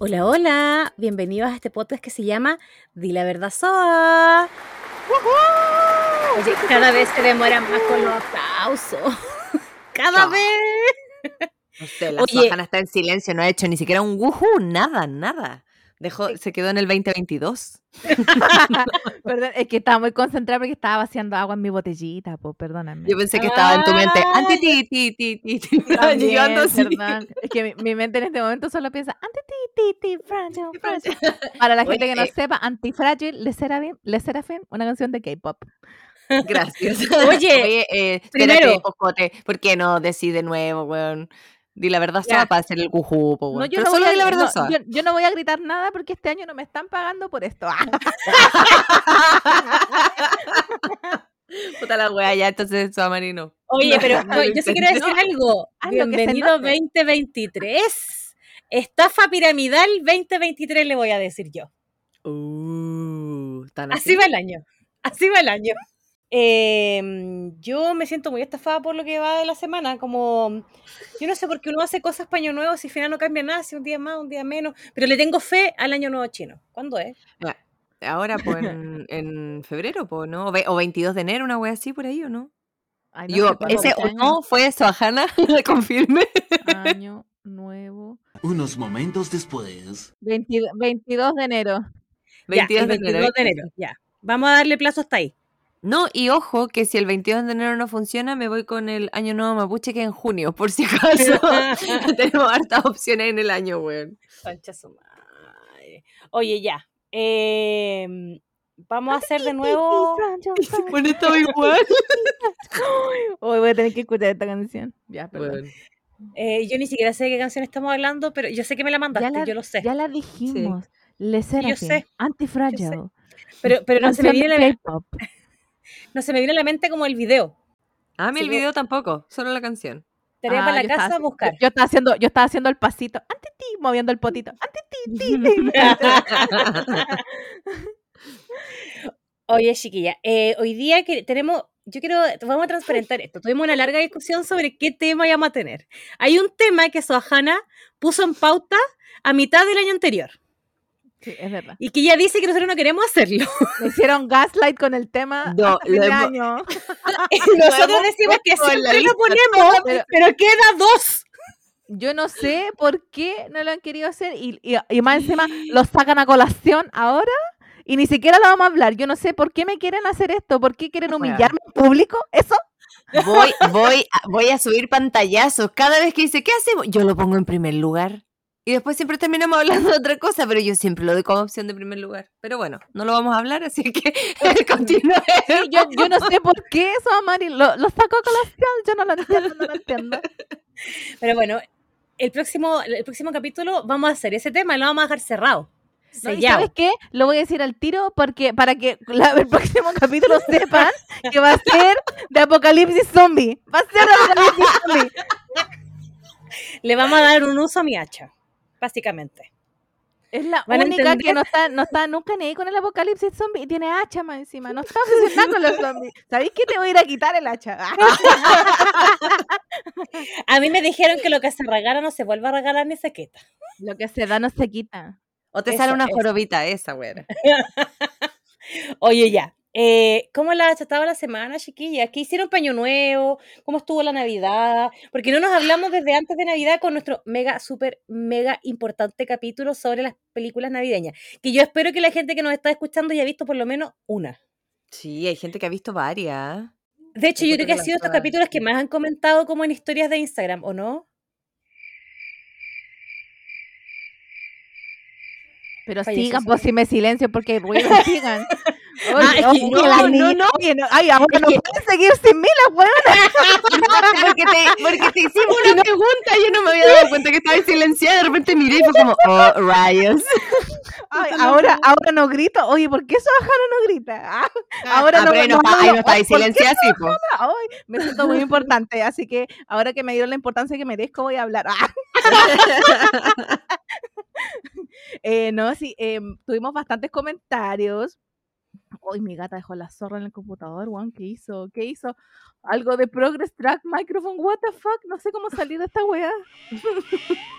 Hola, hola, bienvenidos a este podcast que se llama Di la verdad Soa. Oye, cada vez se demora más con los aplausos. Cada No. vez. No sé, la Oye. Está en silencio, no ha hecho ni siquiera un wuhu, nada, nada. Dejó, se quedó en el 2022. Perdón, es que estaba muy concentrada porque estaba vaciando agua en mi botellita, pues perdóname. Yo pensé que estaba en tu mente. Anti ti, ti, ti, ti, ti. También, Yo ando así. perdón. Es que mi, mi mente en este momento solo piensa anti ti, ti, ti, fragile, fragile". Para la gente que no Oye. sepa, antifrágil, Le Serafim, Le Serafim, una canción de K-pop. Gracias. Oye, eh, primero- espérate, Jocote, ¿por qué no decide de nuevo, weón? Di la verdad sola para hacer el wuhu, po, No, yo, Pero no solo voy a, di la verdad no, sola. yo, yo no voy a gritar nada porque este año no me están pagando por esto. Puta la wea, ya, entonces Marino. Oye, pero no yo sí quiero decir algo. Se Bienvenido note. 2023. Estafa piramidal 2023 le voy a decir yo. Uh, tan Así así. va el año. Así va el año. Em, yo me siento muy estafada por lo que va de la semana. Como, yo no sé por qué uno hace cosas para año nuevo si al final no cambia nada, si un día más, un día menos. Pero le tengo fe al año nuevo chino. ¿Cuándo es? Ya, Ahora, pues, en, en febrero, pues, ¿no? O ve- O 22 de enero, una wea así por ahí, ¿o no? Ay, no Yo, sé cuándo ese o no fue Soajana, le confirme. año. Nuevo. Unos momentos después. 22, 22 de enero. Ya, 22 el de enero. 22 de enero. Ya. Vamos a darle plazo hasta ahí. No, y ojo, que si el 22 de enero no funciona, me voy con el año nuevo mapuche que es en junio, por si acaso. Tenemos hartas opciones en el año, weón. Concha su madre. Oye, ya. em, vamos a hacer de nuevo. Bueno, estaba igual. Hoy voy a tener que escuchar esta canción. Ya, perdón. Weón. eh, yo ni siquiera sé de qué canción estamos hablando, pero yo sé que me la mandaste, la- yo lo sé. Ya la dijimos. Le yo Serafim, sé. Antifragile. Pero, pero no, se me viene la. No se me viene a la mente como el video. A mí Sí, el yo- video tampoco, solo la canción. Tarea Ah, para la estaba casa a buscar. Yo, yo estaba haciendo, yo estaba haciendo el pasito, ante ti, moviendo el potito, ante ti, ti, ti. Oye, chiquilla, eh, hoy día que tenemos, yo quiero, vamos a transparentar esto. Tuvimos una larga discusión sobre qué tema íbamos a tener. Hay un tema que Sohana puso en pauta a mitad del año anterior Sí, es verdad. y que ella dice que nosotros no queremos hacerlo. Me hicieron gaslight con el tema No, lo hemos- año. nosotros decimos que siempre lo ponemos, pero- pero queda dos. Yo no sé por qué no lo han querido hacer y, y, y más encima lo sacan a colación ahora y ni siquiera lo vamos a hablar. Yo no sé por qué me quieren hacer esto, por qué quieren humillarme en público. ¿Eso? Voy, voy, voy a subir pantallazos. Cada vez que dice, ¿qué hacemos? Yo lo pongo en primer lugar. Y después siempre terminamos hablando de otra cosa, pero yo siempre lo doy como opción de primer lugar. Pero bueno, no lo vamos a hablar, así que continúe. Yo, yo no sé por qué eso, Amari, lo, lo sacó a colación. Yo no lo entiendo, no lo entiendo. Pero bueno, el próximo, el próximo capítulo vamos a hacer ese tema y lo vamos a dejar cerrado. No, ¿y Sellado. ¿Sabes qué? Lo voy a decir al tiro porque para que la- el próximo capítulo sepan que va a ser de Apocalipsis Zombie. Va a ser de Apocalipsis Zombie. Le vamos a dar un uso a mi hacha, básicamente. Es la única que no está, no está nunca ni ahí con el Apocalipsis Zombie y tiene hacha más encima. No está obsesionada con los zombies. ¿Sabéis que te voy a ir a quitar el hacha? A mí me dijeron que lo que se regala no se vuelve a regalar ni se quita. Lo que se da no se quita. O te Eso, sale una eso. jorobita esa, güera. Oye, ya. Eh, ¿Cómo la estaba la semana, chiquilla? ¿Qué hicieron paño nuevo? ¿Cómo estuvo la Navidad? Porque no nos hablamos desde antes de Navidad con nuestro mega, súper, mega importante capítulo sobre las películas navideñas. Que yo espero que la gente que nos está escuchando haya visto por lo menos una. Sí, hay gente que ha visto varias. De hecho, yo creo que ha sido estos capítulos que más han comentado como en historias de Instagram, ¿o no? Pero Falleció sigan, pues si me silencio porque ruido, sigan. Ah, es que no, no, no. no, ay, ahora no pueden seguir sin mí las huevas. porque, te, porque te hicimos una pregunta, yo no me había dado cuenta que estaba silenciada, de repente miré y fue como, oh, rayos. Ay, ahora, ahora no grito. Oye, ¿por qué Sohana no grita? Ah, ahora Ah, no, ahí no, está- ahí no está ahí Ay, ¿por qué silenciada, sí, me siento muy importante, así que ahora que me dieron la importancia que merezco, voy a hablar. Eh, no, sí, em, tuvimos bastantes comentarios Hoy mi gata dejó la zorra en el computador, weón. ¿Qué hizo? ¿Qué hizo? Algo de Progress Track Microphone. What the fuck? No sé cómo salir de esta weá.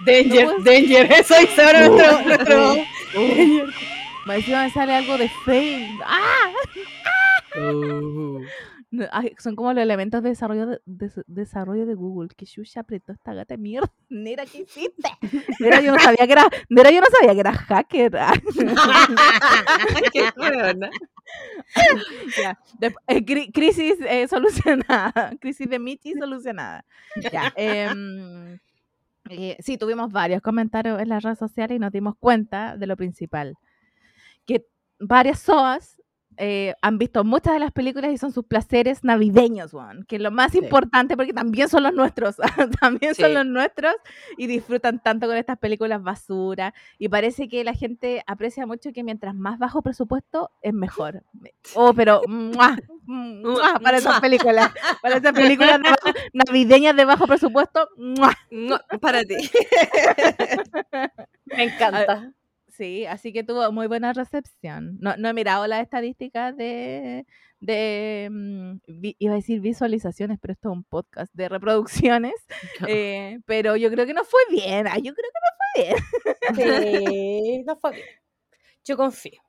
Danger, No danger. Eso dice ahora nuestro, nuestro. Más encima me sale algo de fail. ¡Ah! No, ay, son como los elementos de desarrollo de, de- desarrollo de Google. Que Shusha apretó esta gata de mierda. Nera, ¿qué hiciste? Nera, yo no sabía que era, Nera, yo no sabía que era hacker. Qué hueona. Eh, cri- crisis eh, solucionada. Crisis de Michi solucionada. Ya, em, eh, sí, tuvimos varios comentarios en las redes sociales y nos dimos cuenta de lo principal. Que varias SOAS eh, han visto muchas de las películas y son sus placeres navideños, Juan. Que es lo más Sí. importante porque también son los nuestros. también son Sí. los nuestros y disfrutan tanto con estas películas basura. Y parece que la gente aprecia mucho que mientras más bajo presupuesto es mejor. Oh, pero ¡mua! ¡mua! para esas películas, para esas películas de bajo- navideñas de bajo presupuesto. ¡mua! Para ti. Me encanta. Sí, así que tuvo muy buena recepción. No, no he mirado las estadísticas de, de mm, vi- iba a decir visualizaciones, pero esto es un podcast de reproducciones. eh, pero yo creo que no fue bien. Ay, yo creo que no fue bien. Sí, no fue bien. Yo confío.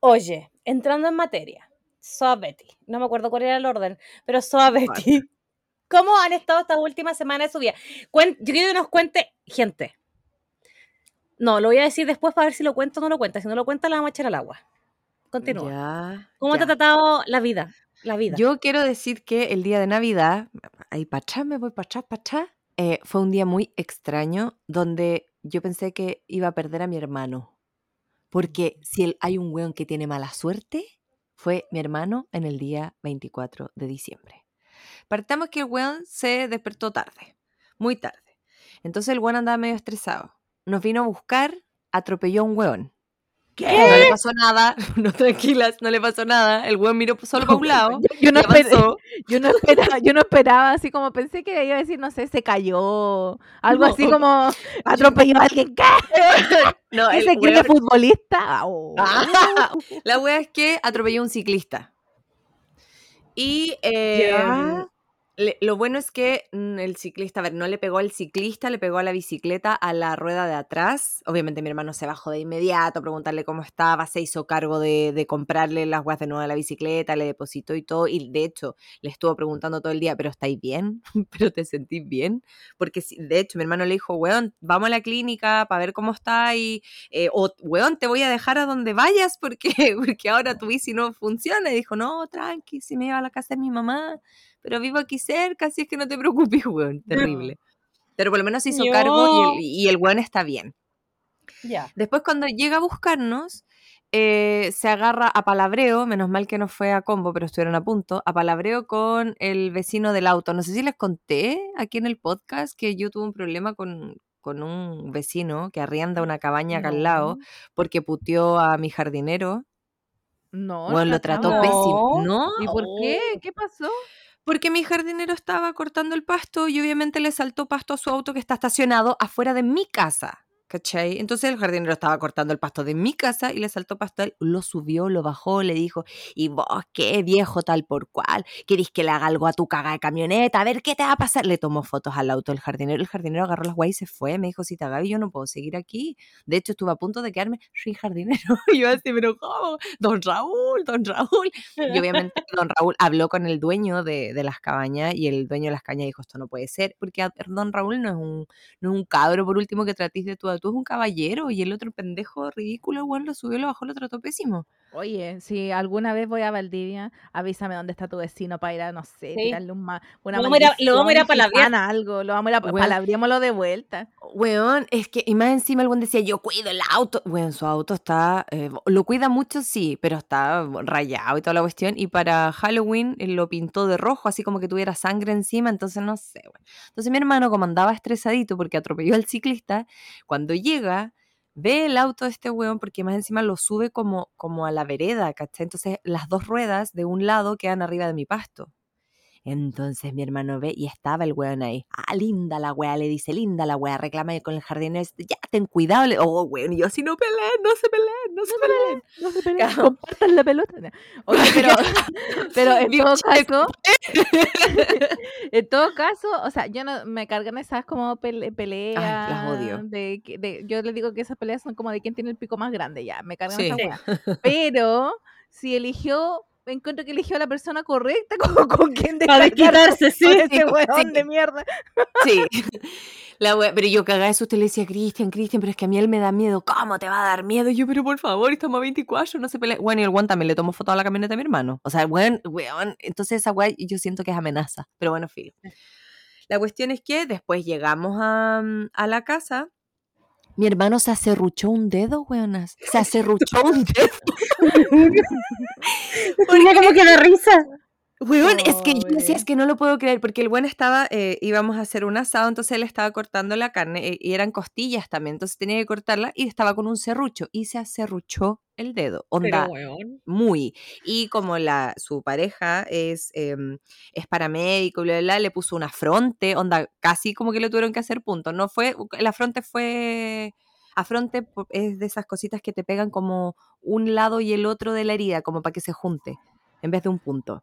Oye, entrando en materia, Soa Betty, no me acuerdo cuál era el orden, pero Soa Betty, ¿cómo han estado estas últimas semanas de su vida? Cuen- yo quiero que nos cuente, gente. No, lo voy a decir después para ver si lo cuento o no lo cuenta. Si no lo cuenta, la vamos a echar al agua. Continúa. Ya, ¿Cómo te ha tratado la vida? La vida. Yo quiero decir que el día de Navidad, ahí para atrás, me voy para atrás, para atrás, eh, fue un día muy extraño donde yo pensé que iba a perder a mi hermano. Porque si el- hay un weón que tiene mala suerte, fue mi hermano en el día 24 de diciembre. Partamos que el weón se despertó tarde, muy tarde. Entonces el weón andaba medio estresado. Nos vino a buscar, atropelló a un weón. No le pasó nada, no tranquilas, no le pasó nada. El weón miró solo para un lado. Yo, yo no esperé- yo no esperaba, yo no esperaba, así como pensé que iba a decir, no sé, se cayó, algo así No. como atropelló a alguien. ¿Qué? No, ¿Ese quién es futbolista? Oh. Ah, la wea es que atropelló a un ciclista. Y eh, Ya. Lo bueno es que mm, el ciclista, a ver, no le pegó al ciclista, le pegó a la bicicleta a la rueda de atrás. Obviamente mi hermano se bajó de inmediato preguntarle cómo estaba, se hizo cargo de, de comprarle las weas de nuevo a la bicicleta, le depositó y todo. Y de hecho, le estuvo preguntando todo el día, ¿pero estáis bien? ¿Pero te sentís bien? Porque de hecho mi hermano le dijo, weón, vamos a la clínica para ver cómo está y eh, o weón, te voy a dejar a donde vayas porque, porque ahora tu bici no funciona. Y dijo, no, tranqui, si me iba a la casa de mi mamá, pero vivo aquí cerca, así es que no te preocupes, weón, terrible. Pero por lo menos se hizo cargo y el, y el weón está bien. Ya. Después cuando llega a buscarnos, eh, se agarra a palabreo, menos mal que no fue a combo, pero estuvieron a punto, a palabreo con el vecino del auto. No sé si les conté aquí en el podcast que yo tuve un problema con, con un vecino que arrienda una cabaña acá al lado No. porque puteó a mi jardinero. No, Bueno, lo trató mal. pésimo. No. ¿No? ¿Y por Oh. qué? ¿Qué pasó? Porque mi jardinero estaba cortando el pasto y obviamente le saltó pasto a su auto que está estacionado afuera de mi casa. ¿Cachai? Entonces el jardinero estaba cortando el pasto de mi casa y le saltó él, lo subió, lo bajó, le dijo, y vos qué viejo tal por cual, querés que le haga algo a tu caga de camioneta, a ver qué te va a pasar. Le tomó fotos al auto del jardinero, el jardinero agarró las guayas y se fue, me dijo, si te Gaby, yo no puedo seguir aquí. De hecho, estuve a punto de quedarme sin jardinero. Y yo así, pero ¿cómo? Don Raúl, don Raúl. Y obviamente don Raúl habló con el dueño de, de las cabañas y el dueño de las cabañas dijo, esto no puede ser, porque don Raúl no es un, no es un cabro, por último, que tratís de a tú, es un caballero. Y el otro pendejo ridículo, bueno, lo subió, lo bajó, lo trató pésimo. Oye, si alguna vez voy a Valdivia, avísame dónde está tu vecino para ir a, no sé, Sí. tirarle un ma- una Lo vamos a ir a- lo vamos a ir a maldición palabrear. algo, lo vamos a ir a Weón. palabrémoslo de vuelta. Weón, es que, y más encima buen decía, yo cuido el auto. Weón, su auto está, eh, lo cuida mucho, sí, pero está rayado y toda la cuestión. Y para Halloween eh, lo pintó de rojo, así como que tuviera sangre encima, entonces no sé, weón. Entonces mi hermano, como andaba estresadito porque atropelló al ciclista, cuando llega, ve el auto de este weón porque más encima lo sube como, como a la vereda, ¿cachai? Entonces las dos ruedas de un lado quedan arriba de mi pasto. Entonces mi hermano ve y estaba el weón ahí. Ah, linda la wea, le dice, linda la wea, reclama con el jardinero. dice, Ya, ten cuidado. le- Oh, weón, y yo así, no peleen, no se peleen, no se peleen. No se peleen, Claro. compartan la pelota. No. Oye, pero, pero en todo caso, en todo caso, o sea, yo no me cargan esas como pele- peleas. las odio. De- yo les digo que esas peleas son como de quién tiene el pico más grande, ya, me cargan Sí. esas weas. Pero si eligió, encuentro que eligió a la persona correcta con, con quien desquitarse, sí. ese sí. de mierda. Sí. La wea- pero yo cagaba de susto y le decía, Cristian, Cristian, pero es que a mí él me da miedo. ¿Cómo te va a dar miedo? Y yo, pero por favor, estamos a 24, no se pelee. Bueno, y el weón también le tomó foto a la camioneta a mi hermano. O sea, weón, weón, entonces esa weá yo siento que es amenaza. Pero bueno, filo. La cuestión es que después llegamos a, mm, a la casa. Mi hermano se acerruchó un dedo, weonas. Se acerruchó un dedo. Mira como que da risa. Weón, es que yo decía, es que no lo puedo creer, porque el buen estaba, eh, íbamos a hacer un asado, entonces él estaba cortando la carne, eh, y eran costillas también, entonces tenía que cortarla, y estaba con un serrucho, y se acerruchó el dedo, onda, Pero, muy. Y como la, su pareja es, em, es paramédico, bla, bla, bla, le puso una fronte, onda, casi como que le tuvieron que hacer puntos, no fue, la fronte fue... A fronte po- es de esas cositas que te pegan como un lado y el otro de la herida, como para que se junte, en vez de un punto.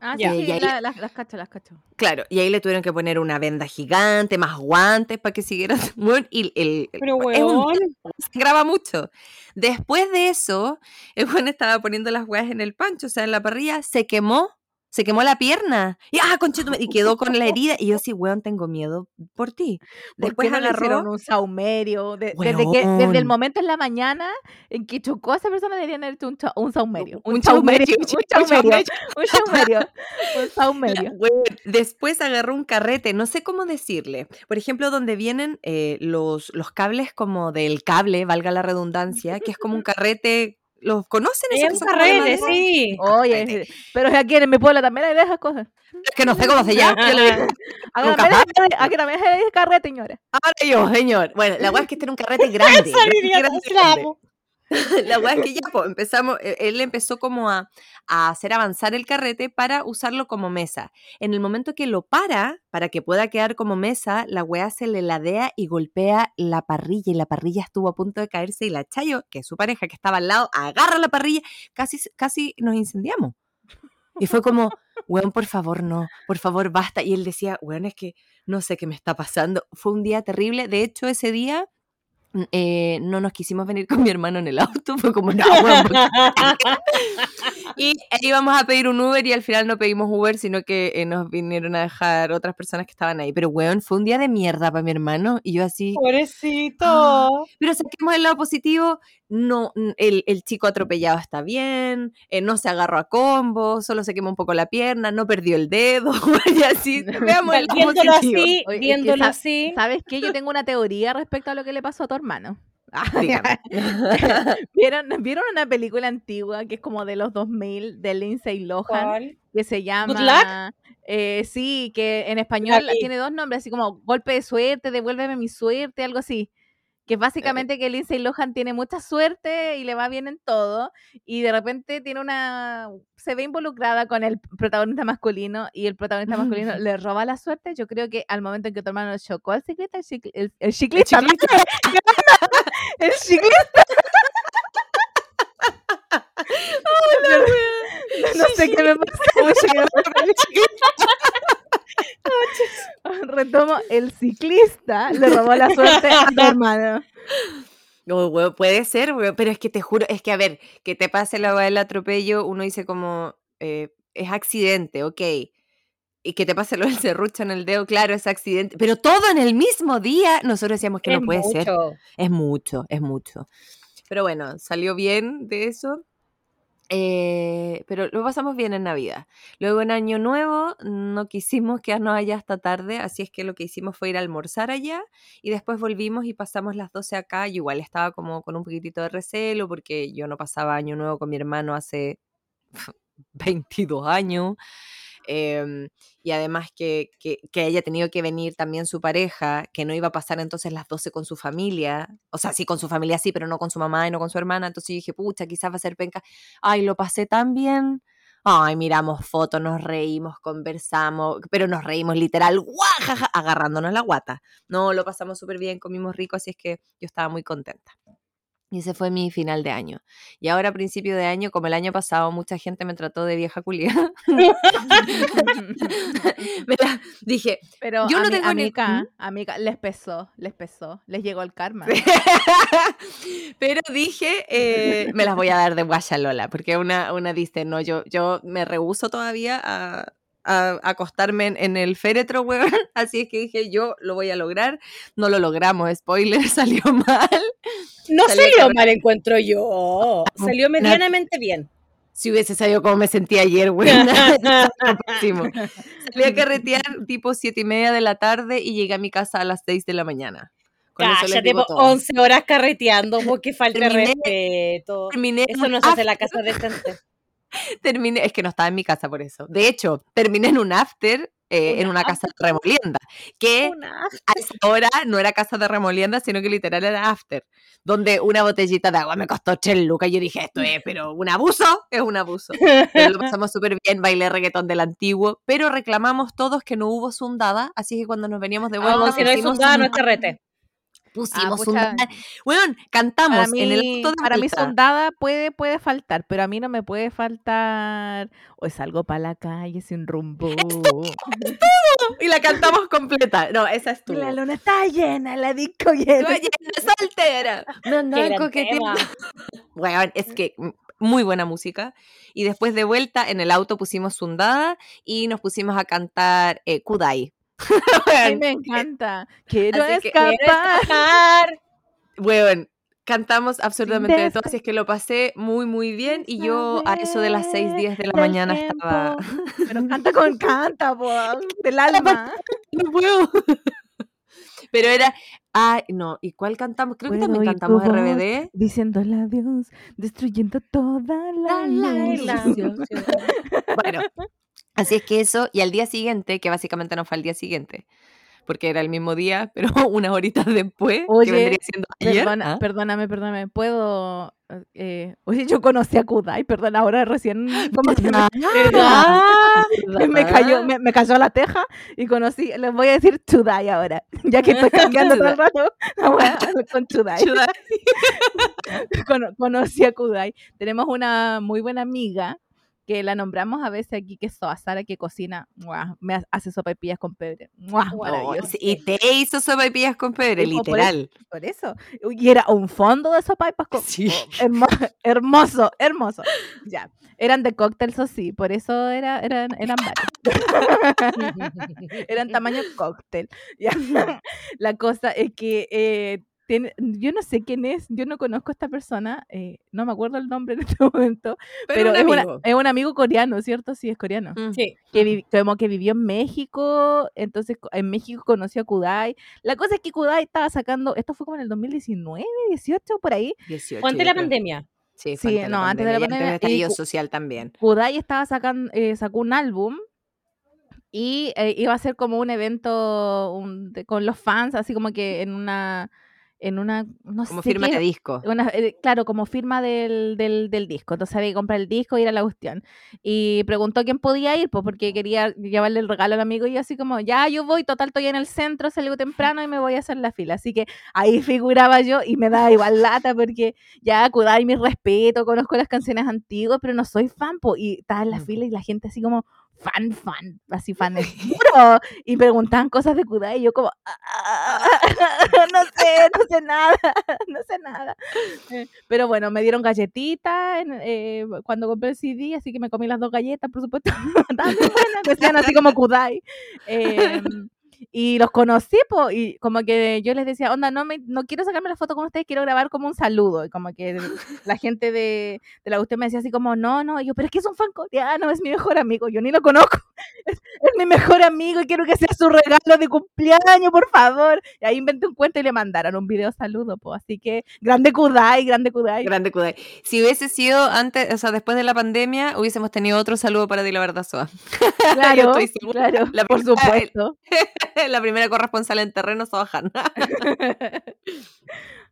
Ah, sí, sí, Y ahí- la- las, las cacho, las cacho. Claro, y ahí le tuvieron que poner una venda gigante, más guantes para que siguiera. Bueno, y el, Pero, es un graba mucho. Después de eso, el buen estaba poniendo las weas en el pancho, o sea, en la parrilla, se quemó, se quemó la pierna. Y ah, conchetumare, y quedó con la herida. Y yo así, weón, tengo miedo por ti. ¿Por Después qué no le hicieron agarró. un saumerio? De- desde, que, desde el momento en la mañana en que chocó a esa persona deberían haber hecho un, un saumerio. Un saumerio. chaumerio, Un un saumerio. Un saumerio. Un saumerio. Después agarró un carrete, no sé cómo decirle. Por ejemplo, donde vienen eh, los, los cables como del cable, valga la redundancia, que es como un carrete. ¿Los conocen? esos Es que un son como de carrete, madera? sí. Oye, pero aquí en mi pueblo también hay de esas cosas. Es que no sé cómo se llama. yo le digo, Aquí también, hay, carrete, señores. Ahora yo, señor. Bueno, la weá es que este era un carrete grande. Esa grande, grande, ¿cómo se la grande. La weá es que ya po, empezamos, eh, él empezó como a, a hacer avanzar el carrete para usarlo como mesa. En el momento que lo para, para que pueda quedar como mesa, la weá se le ladea y golpea la parrilla y la parrilla estuvo a punto de caerse y la Chayo, que es su pareja que estaba al lado, agarra la parrilla, casi, casi nos incendiamos. Y fue como, weón, por favor, no, por favor, basta. Y él decía, weón, es que no sé qué me está pasando. Fue un día terrible. De hecho, ese día eh, no nos quisimos venir con mi hermano en el auto. Fue como, no, porque-". Y eh, íbamos a pedir un Uber y al final no pedimos Uber, sino que eh, nos vinieron a dejar otras personas que estaban ahí. Pero, weón, fue un día de mierda para mi hermano. Y yo así, Pobrecito. pero saquemos el lado positivo, no, n- el, el chico atropellado está bien, eh, no se agarró a combo, solo se quemó un poco la pierna, no perdió el dedo, y así, veamos el lado Viéndolo positivo. así, Oye, es que viéndolo sa- así. ¿Sabes qué? Yo tengo una teoría respecto a lo que le pasó a hermano. Dígame. ¿Vieron, ¿Vieron una película antigua que es como de los 2000 de Lindsay Lohan? ¿Cuál? que se llama Luck? eh, sí, que en español tiene dos nombres, así como golpe de suerte, devuélveme mi suerte, algo así. Que es básicamente que Lindsay Lohan tiene mucha suerte y le va bien en todo, y de repente tiene una. se ve involucrada con el protagonista masculino, y el protagonista masculino le roba la suerte. Yo creo que al momento en que tu hermano chocó al ciclista, el, cicl- el, el ciclista, el ciclista. no sé qué me pasa. Retomo, el ciclista le robó la suerte a tu hermano. No, puede ser, pero es que te juro, es que a ver, que te pase la del atropello, uno dice como, eh, es accidente, ok. Y que te pase lo del serrucho en el dedo, claro, es accidente. Pero todo en el mismo día, nosotros decíamos que Es no puede ser. Es mucho, es mucho. Pero bueno, salió bien de eso. Eh, pero lo pasamos bien en Navidad. Luego en Año Nuevo no quisimos quedarnos allá hasta tarde, así es que lo que hicimos fue ir a almorzar allá y después volvimos y pasamos las 12 acá. Yo igual estaba como con un poquitito de recelo porque yo no pasaba Año Nuevo con mi hermano hace 22 años. Em, y además que, que, que haya tenido que venir también su pareja, que no iba a pasar entonces las 12 con su familia, o sea, sí con su familia sí, pero no con su mamá y no con su hermana, entonces yo dije, pucha, quizás va a ser penca, ay, lo pasé tan bien, Ay, miramos fotos, nos reímos, conversamos, pero nos reímos literal, guajaja, agarrándonos la guata. No, lo pasamos súper bien, comimos rico, así es que yo estaba muy contenta. Y ese fue mi final de año. Y ahora a principio de año, como el año pasado mucha gente me trató de vieja culia, me la- dije, Pero Yo no ami- tengo ni- amiga, ¿Mm? amiga, les pesó, les pesó, les llegó el karma. pero dije, eh, me las voy a dar de guachalola, porque una, una dice, no, yo, yo me rehuso todavía a, a acostarme en, en el féretro, weón. Así es que dije, yo lo voy a lograr. No lo logramos, spoiler, salió mal. No salió carre- mal, encuentro yo. Salió medianamente bien. Si hubiese sabido cómo me sentí ayer. Salió pésimo. Salí a carretear tipo siete y media de la tarde y llegué a mi casa a las 6 de la mañana. Con Cállate, digo po, todo. 11 horas carreteando, porque falta Terminé- respeto. Terminé Eso no se hace en la casa decente. terminé, es que no estaba en mi casa por eso. De hecho, terminé en un after eh, ¿Un en una casa de remolienda, que a esa hora no era casa de remolienda, sino que literal era after, donde una botellita de agua me costó 3 lucas. Yo dije, esto es, pero un abuso, es un abuso. Pero lo pasamos súper bien, bailé reggaetón del antiguo, pero reclamamos todos que no hubo sundada, así que cuando nos veníamos de vuelta No, si no hay sundada, no es carrete. Pusimos Ah, pucha. zundada. Weón, cantamos Para en el mí, auto de para mí sondada puede, puede faltar, pero a mí no me puede faltar. O salgo para la calle sin rumbo. y la cantamos completa. No, esa es tu. La luna está llena, la disco llena. No soltera. Gran coqueteando. tema. Weón, es que muy buena música. Y después de vuelta en el auto pusimos Sundada y nos pusimos a cantar eh, Kudai. Ay, me encanta. Quiero escapar. Quiero escapar. weón, cantamos absolutamente de todo, así es que lo pasé muy, muy bien. Y yo a eso de las 6, 10 de la mañana estaba. Pero canta con canta, po, del alma. No puedo. Pero era. Ay, no. ¿Y cuál cantamos? Creo que también cantamos RBD. Diciéndole adiós, destruyendo toda la, la ilusión. Bueno, así es que eso, y al día siguiente, que básicamente no fue al día siguiente, porque era el mismo día, pero unas horitas después, Oye, que vendría siendo ayer. Perdona, ¿ah? perdóname, perdóname. ¿Puedo...? eh, oye, yo conocí a Kudai, perdón, ahora recién que me, ¿Verdad? ¿Verdad? me cayó, me, me cayó la teja y conocí, les voy a decir Chudai ahora, ya que estoy cambiando todo el rato con Chudai. Chuda. Cono- conocí a Kudai. Tenemos una muy buena amiga que la nombramos a veces aquí, que es Soa Sara, que cocina, ¡mua! me ha- hace sopaipillas con pebre. ¡mua! Oh, y te hizo sopaipillas con pebre, Sí, pues, por eso. literal. Por eso. Y era un fondo de sopaipas con... Sí. oh, hermo- hermoso, hermoso. Ya. Eran de cócteles, o sí, por eso era, eran, eran varios. eran tamaño cóctel. Ya. La cosa es que eh, tiene- yo no sé quién es, yo no conozco a esta persona, eh, no me acuerdo el nombre en este momento, pero, un es, una- es un amigo coreano, ¿cierto? Sí, es coreano Mm. Sí. que vi- como que vivió en México, entonces en México conoció a Kudai. La cosa es que Kudai estaba sacando, esto fue como en el 2019, 18, por ahí. 18, Fue antes de la pandemia. Sí, fue Sí, no, antes de la pandemia, del y social también. Kudai estaba sacando, eh, sacó un álbum y eh, iba a ser como un evento un- de- con los fans, así como que en una, en una, no Como sé firma qué, de disco. una- eh, claro, como firma del, del, del disco. Entonces había que comprar el disco y ir a la cuestión. Y preguntó quién podía ir, pues porque quería llevarle el regalo al amigo y yo así como, ya yo voy, total estoy en el centro, salgo temprano y me voy a hacer la fila. Así que ahí figuraba yo y me daba igual lata porque ya Kudai mi respeto, conozco las canciones antiguas, pero no soy fan, po. Y estaba en la Mm. fila y la gente así como, fan, fan, así fan es puro. Y preguntaban cosas de Kudai y yo como, "Ah, no sé, no sé nada, no sé nada. Eh, Pero bueno, me dieron galletitas eh, cuando compré el CD, así que me comí las dos galletas, por supuesto. Estaban bien buenas, decían así como Kudai. Em, y los conocí, po, y como que yo les decía, onda, no, me, no quiero sacarme la foto con ustedes, quiero grabar como un saludo. Y como que la gente de, de la usted me decía así como, no, no, y yo, pero es que es un fan coreano, es mi mejor amigo, yo ni lo conozco, es, mi mejor amigo y quiero que sea su regalo de cumpleaños, por favor. Y ahí inventé un cuento y le mandaron un video saludo, pues. Así que, grande Kudai, grande Kudai. Grande Kudai. Si hubiese sido antes, o sea, después de la pandemia, hubiésemos tenido otro saludo para ti, la verdad, Soa. Claro, claro, La por primera- supuesto. la primera corresponsal en terreno, Soa Hanna.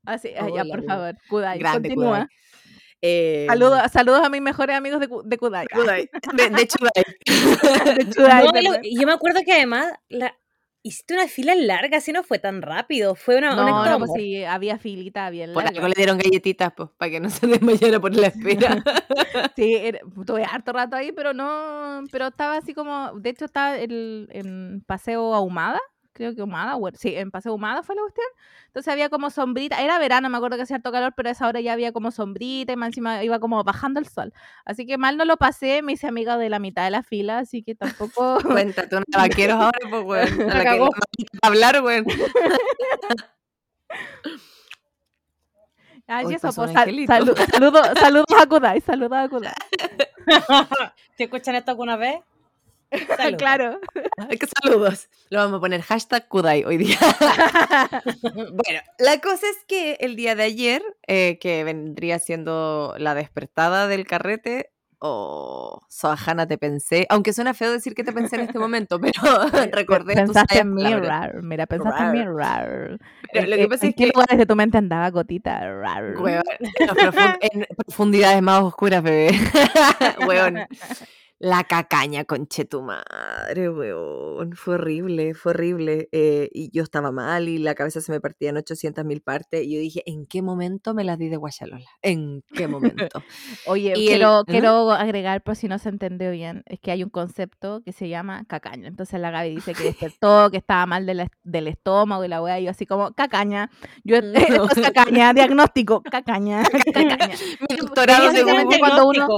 Así, ah, ya, por favor, Kudai, Grande continúa. Kudai. Eh, Saludos, saludos a mis mejores amigos de, de Kudai. Kudai, De, de Chudai. De Chudai, No, lo- yo me acuerdo que además la, hiciste una fila larga, así no fue tan rápido. Fue una, un No, de no, pues sí, había filita bien Por larga. algo le dieron galletitas, pues, para que no se desmayara por la espera. Sí, era- tuve harto rato ahí, pero no, pero estaba así como, de hecho estaba el, en Paseo Ahumada, creo que Ahumada, o- sí, en Paseo Ahumada fue la cuestión, entonces había como sombrita, era verano, me acuerdo que hacía harto calor, pero a esa hora ya había como sombrita y más encima iba como bajando el sol, así que mal no lo pasé, me hice amiga de la mitad de la fila, así que tampoco, Cuéntate, una vaqueros ahora, pues, weón. A la hablar, weón. Ay, Hoy eso, pasó pues, sal- saludos a Kudai, saludos a Kudai, ¿Te escuchan esto alguna vez? Salud. claro, qué saludos. Lo vamos a poner hashtag Kudai hoy día. Bueno, la cosa es que el día de ayer, eh, que vendría siendo la despertada del carrete, o Soajana te pensé, aunque suena feo decir que te pensé en este momento, pero recordé pensaste en mí, rar, mira, pensaste en mí, rar. Pero ¿En lo que pasa ¿En es qué que lugares de tu mente andaba gotita? Rar. En, las profun- en profundidades más oscuras, bebé. weón. La cacaña, conche tu madre, weón. Fue horrible, fue horrible. eh, y yo estaba mal y la cabeza se me partía en 800 mil partes. Y yo dije, ¿en qué momento me las di de guachalola? ¿En qué momento? Oye, Y quiero, ¿Ah? quiero agregar, por si no se entendió bien, es que hay un concepto que se llama cacaña. Entonces la Gaby dice que despertó, que estaba mal de la- del estómago y la wea, y yo así como, cacaña. Yo, esto es cacaña, diagnóstico, cacaña, cacaña. Mi doctorado Google. cuando uno-.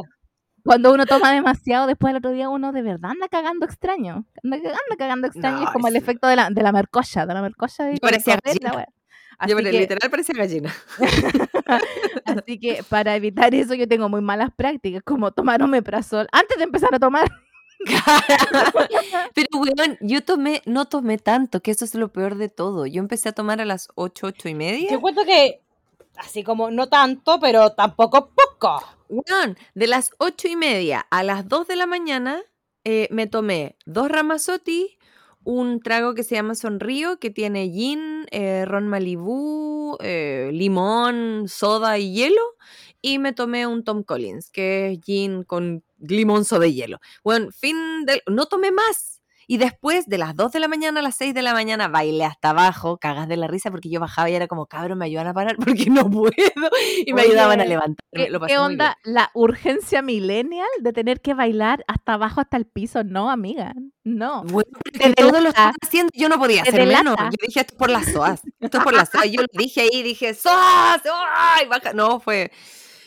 Cuando uno toma demasiado, después el otro día uno de verdad anda cagando extraño. Anda, anda cagando extraño, es como el efecto de la, de la mercocha, de la mercocha. y Yo parecía correr y la gallina. wea. Yo, que- literal parecía gallina. Así que para evitar eso yo tengo muy malas prácticas, como tomar omeprazol antes de empezar a tomar. Pero, weón, yo tomé, no tomé tanto, que eso es lo peor de todo. Yo empecé a tomar a las 8, 8 y media. Yo cuento que, así como no tanto, pero tampoco poco. Weón, de las ocho y media a las 2 de la mañana eh, me tomé dos ramazotti, un trago que se llama Sonrío, que tiene gin, eh, ron Malibú, eh, limón, soda y hielo, y me tomé un Tom Collins, que es gin con limón, soda y hielo. Bueno, fin del... No tomé más. Y después, de las 2 de la mañana a las 6 de la mañana, bailé hasta abajo, cagas de la risa, porque yo bajaba y era como, cabrón, me ayudan a parar porque no puedo. Y me Oye, ayudaban a levantarme. ¿Qué, Lo pasé qué muy bien. onda la urgencia millennial de tener que bailar hasta abajo, hasta el piso? No, amiga, no. Bueno, porque Te todos lo estaban haciendo, yo no podía hacer menos. Yo dije, esto es por las SOAS. Esto es por las SOAS. Yo lo dije ahí, dije, SOAS, ¡ay! Baja. No, fue.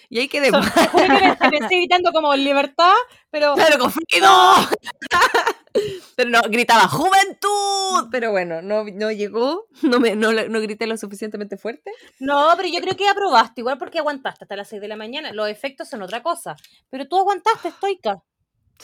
Y ahí quedé. So- que me, pensé gritando como libertad, pero Claro, con frío. Pero no, gritaba ¡Juventud! Pero bueno, no, no llegó. No, me, no, no grité lo suficientemente fuerte. no, pero yo creo que aprobaste, igual porque aguantaste hasta las 6 de la mañana. Los efectos son otra cosa, pero tú aguantaste, estoica.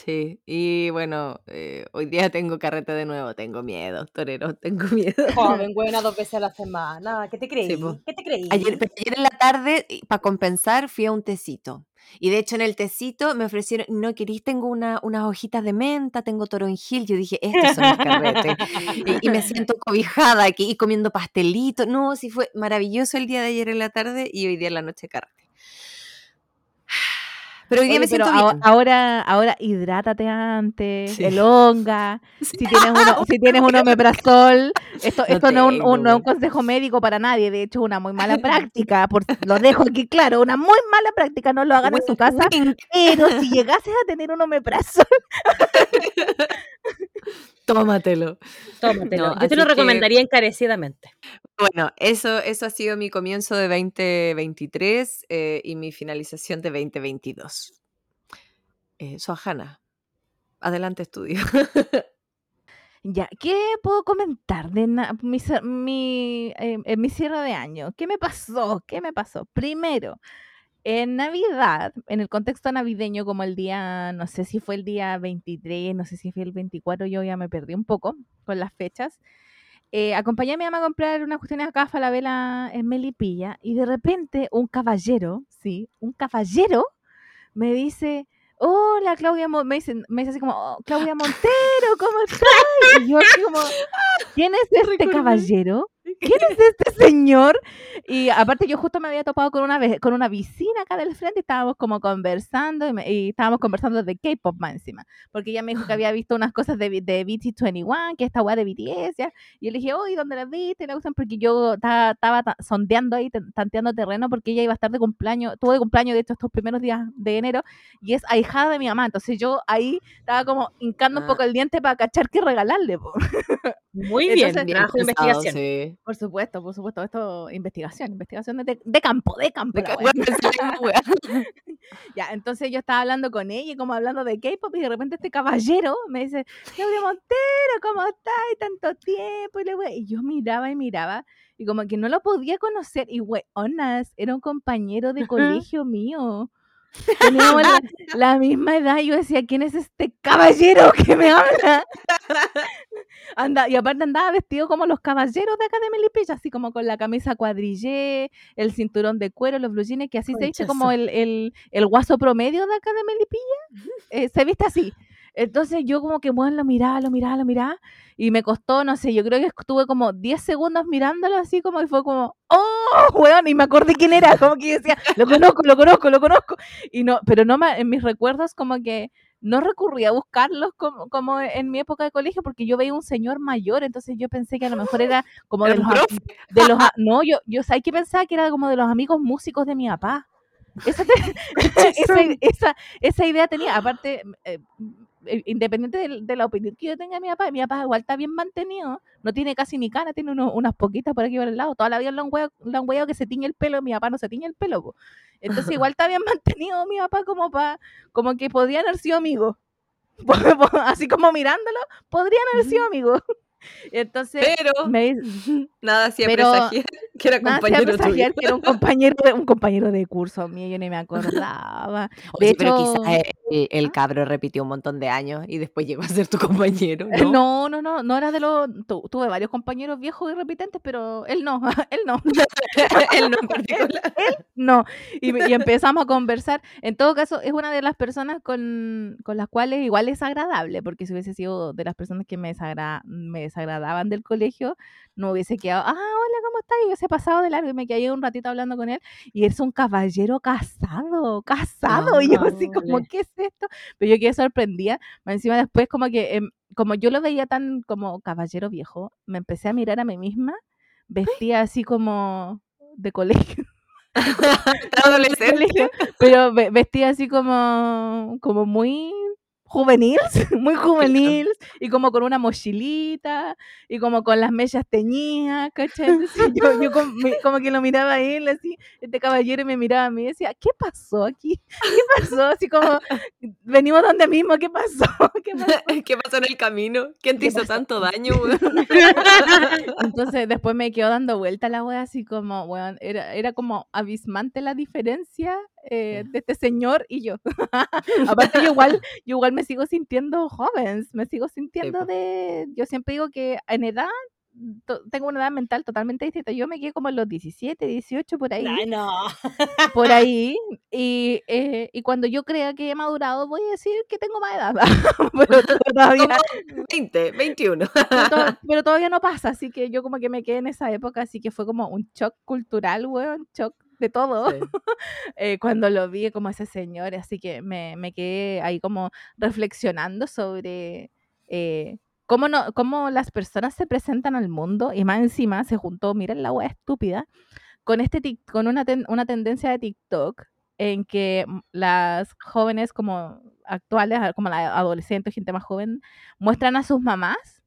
Sí, y bueno, eh, hoy día tengo carrete de nuevo. Tengo miedo, torero, tengo miedo. Joven, buena dos veces a la semana. ¿Qué te creí? po. ¿Qué te creí? Ayer, ayer en la tarde, para compensar, fui a un tecito. Y de hecho en el tecito me ofrecieron, no querís, tengo una, unas hojitas de menta, tengo toronjil. Yo dije, estos son mis carretes. y, y me siento cobijada aquí y comiendo pastelito. No, sí fue maravilloso el día de ayer en la tarde y hoy día en la noche carrete. Pero hoy día Oye, me siento bien. ahora, ahora hidrátate antes, Sí. elonga, si tienes uno, si tienes un omeprazol, esto, No esto no, es un- no es un consejo médico para nadie, de hecho una muy mala práctica, por, lo dejo aquí claro, una muy mala práctica, no lo hagan en su casa, pero si llegases a tener un omeprazol, Tómatelo. Tómatelo. No, yo te lo que- recomendaría encarecidamente. Bueno, eso, eso ha sido mi comienzo de 2023 eh, y mi finalización de 2022. Eh, Soajana, adelante estudio. ya, ¿qué puedo comentar de mi, mi, eh, en mi cierre de año? ¿Qué me pasó? ¿Qué me pasó? Primero, en Navidad, en el contexto navideño, como el día, no sé si fue el día 23, no sé si fue el 24, yo ya me perdí un poco con las fechas. eh, acompañé a mi mamá a comprar unas cuestiones acá a Falabella en Melipilla y de repente un caballero, sí, un caballero me dice, hola Claudia, Mo-", me dice, me dice así como, "Oh, Claudia Montero, ¿cómo estás? Y yo así como, ¿quién es este caballero? ¿quién es este señor? Y aparte yo justo me había topado con una, con una vecina acá del frente y estábamos como conversando y, me- y estábamos conversando de K-pop más encima, porque ella me dijo que había visto unas cosas de, de BT21, que esta weá de BTS, ¿ya? y yo le dije, oye, ¿dónde las viste? Y la gustan porque yo ta- estaba ta- sondeando ahí, tan- tanteando terreno, porque ella iba a estar de cumpleaños, tuvo de cumpleaños de hecho estos primeros días de enero, y es ahijada de mi mamá, entonces yo ahí estaba como hincando un Ah. poco el diente para cachar qué regalarle, po. Muy bien, Entonces- pensado, investigación. sí. Por supuesto, por supuesto, esto investigación, investigación de, de campo, de campo. La wea. wea. Ya, entonces yo estaba hablando con ella y como hablando de K-pop y de repente este caballero me dice, Claudia Montero, ¿cómo estás? Tanto tiempo y, la wea. y yo miraba y miraba y como que no lo podía conocer y weonas, era un compañero de colegio mío. Teníamos la, la misma edad y yo decía, ¿quién es este caballero que me habla? Anda, y aparte andaba vestido como los caballeros de acá de Melipilla, así como con la camisa cuadrillé, el cinturón de cuero, los blue jeans, que así se dice como Conchazo. el, el, el guaso promedio de acá de Melipilla, eh, se viste así. Entonces yo como que bueno, lo miraba, lo miraba, lo miraba, y me costó, no sé, yo creo que estuve como 10 segundos mirándolo así como y fue como, ¡oh, weón! Y me acordé quién era, como que decía, lo conozco, lo conozco, lo conozco. Y no, pero no me- en mis recuerdos como que no recurrí a buscarlos como, como en mi época de colegio porque yo veía un señor mayor, entonces yo pensé que a lo mejor era como de los, de los no, yo, yo sabía que pensaba que era como de los amigos músicos de mi papá. Esa, esa, esa- esa idea tenía, aparte, eh, independiente del- de, la opinión que yo tenga de mi papá, mi papá igual está bien mantenido, no tiene casi ni cara, tiene uno- unas poquitas por aquí por el lado, toda la vida lo han hueado, lo han hueado que se tiñe el pelo, mi papá no se tiñe el pelo, po. entonces igual está bien mantenido mi papá como pa, como que podrían haber sido amigos, así como mirándolo, podrían haber sido amigos. Entonces, Pero me nada hacía Pero- presagiar que era compañero tuyo. que era un compañero de, un compañero de curso mío, yo ni me acordaba. Oye, de pero hecho- quizás el, el ¿Ah? cabro repitió un montón de años y después llegó a ser tu compañero, Eh, ¿no? No, no, no, no era de los. tu- tuve varios compañeros viejos y repitentes, pero él no, él no, Él no en particular. no. Y, y empezamos a conversar. En todo caso, es una de las personas con, con las cuales igual es agradable, porque si hubiese sido de las personas que me, desagra- me desagradaban del colegio, no hubiese quedado, ah, hola, ¿cómo estás? Y hubiese pasado de largo y me quedé un ratito hablando con él. Y es un caballero casado, casado. y yo así como. ¿qué es esto? Pero yo quedé sorprendida. Más encima después como que, em, como yo lo veía tan como caballero viejo, me empecé a mirar a mí misma, vestía así como de colegio, Adolescente. pero ve- vestía así como, como muy juvenil, muy juvenil, y como con una mochilita, y como con las mechas teñidas, ¿cachai? Entonces yo, yo com- me- como que lo miraba a él, así, este caballero me miraba a mí y decía, ¿qué pasó aquí? ¿Qué pasó? Así como, venimos donde mismo, ¿qué pasó? ¿Qué pasó? ¿Qué pasó en el camino? ¿Quién te ¿Qué hizo pasó? tanto daño, weón? Entonces después me quedó dando vuelta la wea así como, weón, era, era como abismante la diferencia eh, de este señor y yo. Aparte yo igual, yo igual me sigo sintiendo joven, me sigo sintiendo de, yo siempre digo que en edad tengo una edad mental totalmente distinta. Yo me quedé como en los 17, 18 por ahí, Ay, no. por ahí, y, eh, y cuando yo crea que he madurado voy a decir que tengo más edad, pero todavía Como 20, 21. pero, to- pero todavía no pasa, así que yo como que me quedé en esa época, así que fue como un shock cultural, weón, shock de todo, Sí. eh, cuando lo vi como ese señor, así que me, me quedé ahí como reflexionando sobre eh, cómo, no, cómo las personas se presentan al mundo y más encima se juntó, miren la wea estúpida, con, este tic- con una, ten- una tendencia de TikTok en que las jóvenes como actuales, como la adolescente, gente más joven, muestran a sus mamás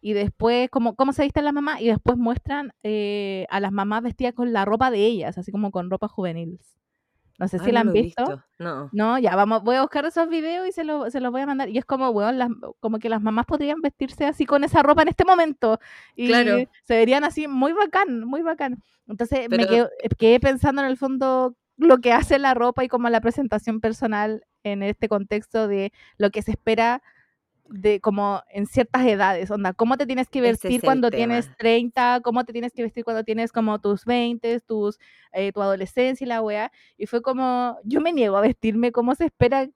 y después como cómo se visten las mamás y después muestran eh, a las mamás vestidas con la ropa de ellas, así como con ropa juvenil. No sé si Ah, la no han lo he visto. No. No, ya vamos, voy a buscar esos videos y se, lo- se los voy a mandar. Y es como, weón, las- como que las mamás podrían vestirse así con esa ropa en este momento. Y Claro. se verían así muy bacán, muy bacán. Entonces me Pero- quedo- eh, quedé pensando en el fondo lo que hace la ropa y como la presentación personal en este contexto de lo que se espera de como en ciertas edades, onda, cómo te tienes que vestir es cuando tienes tema. 30, cómo te tienes que vestir cuando tienes como tus 20, tus, eh, tu adolescencia y la weá. Y fue como, yo me niego a vestirme como se espera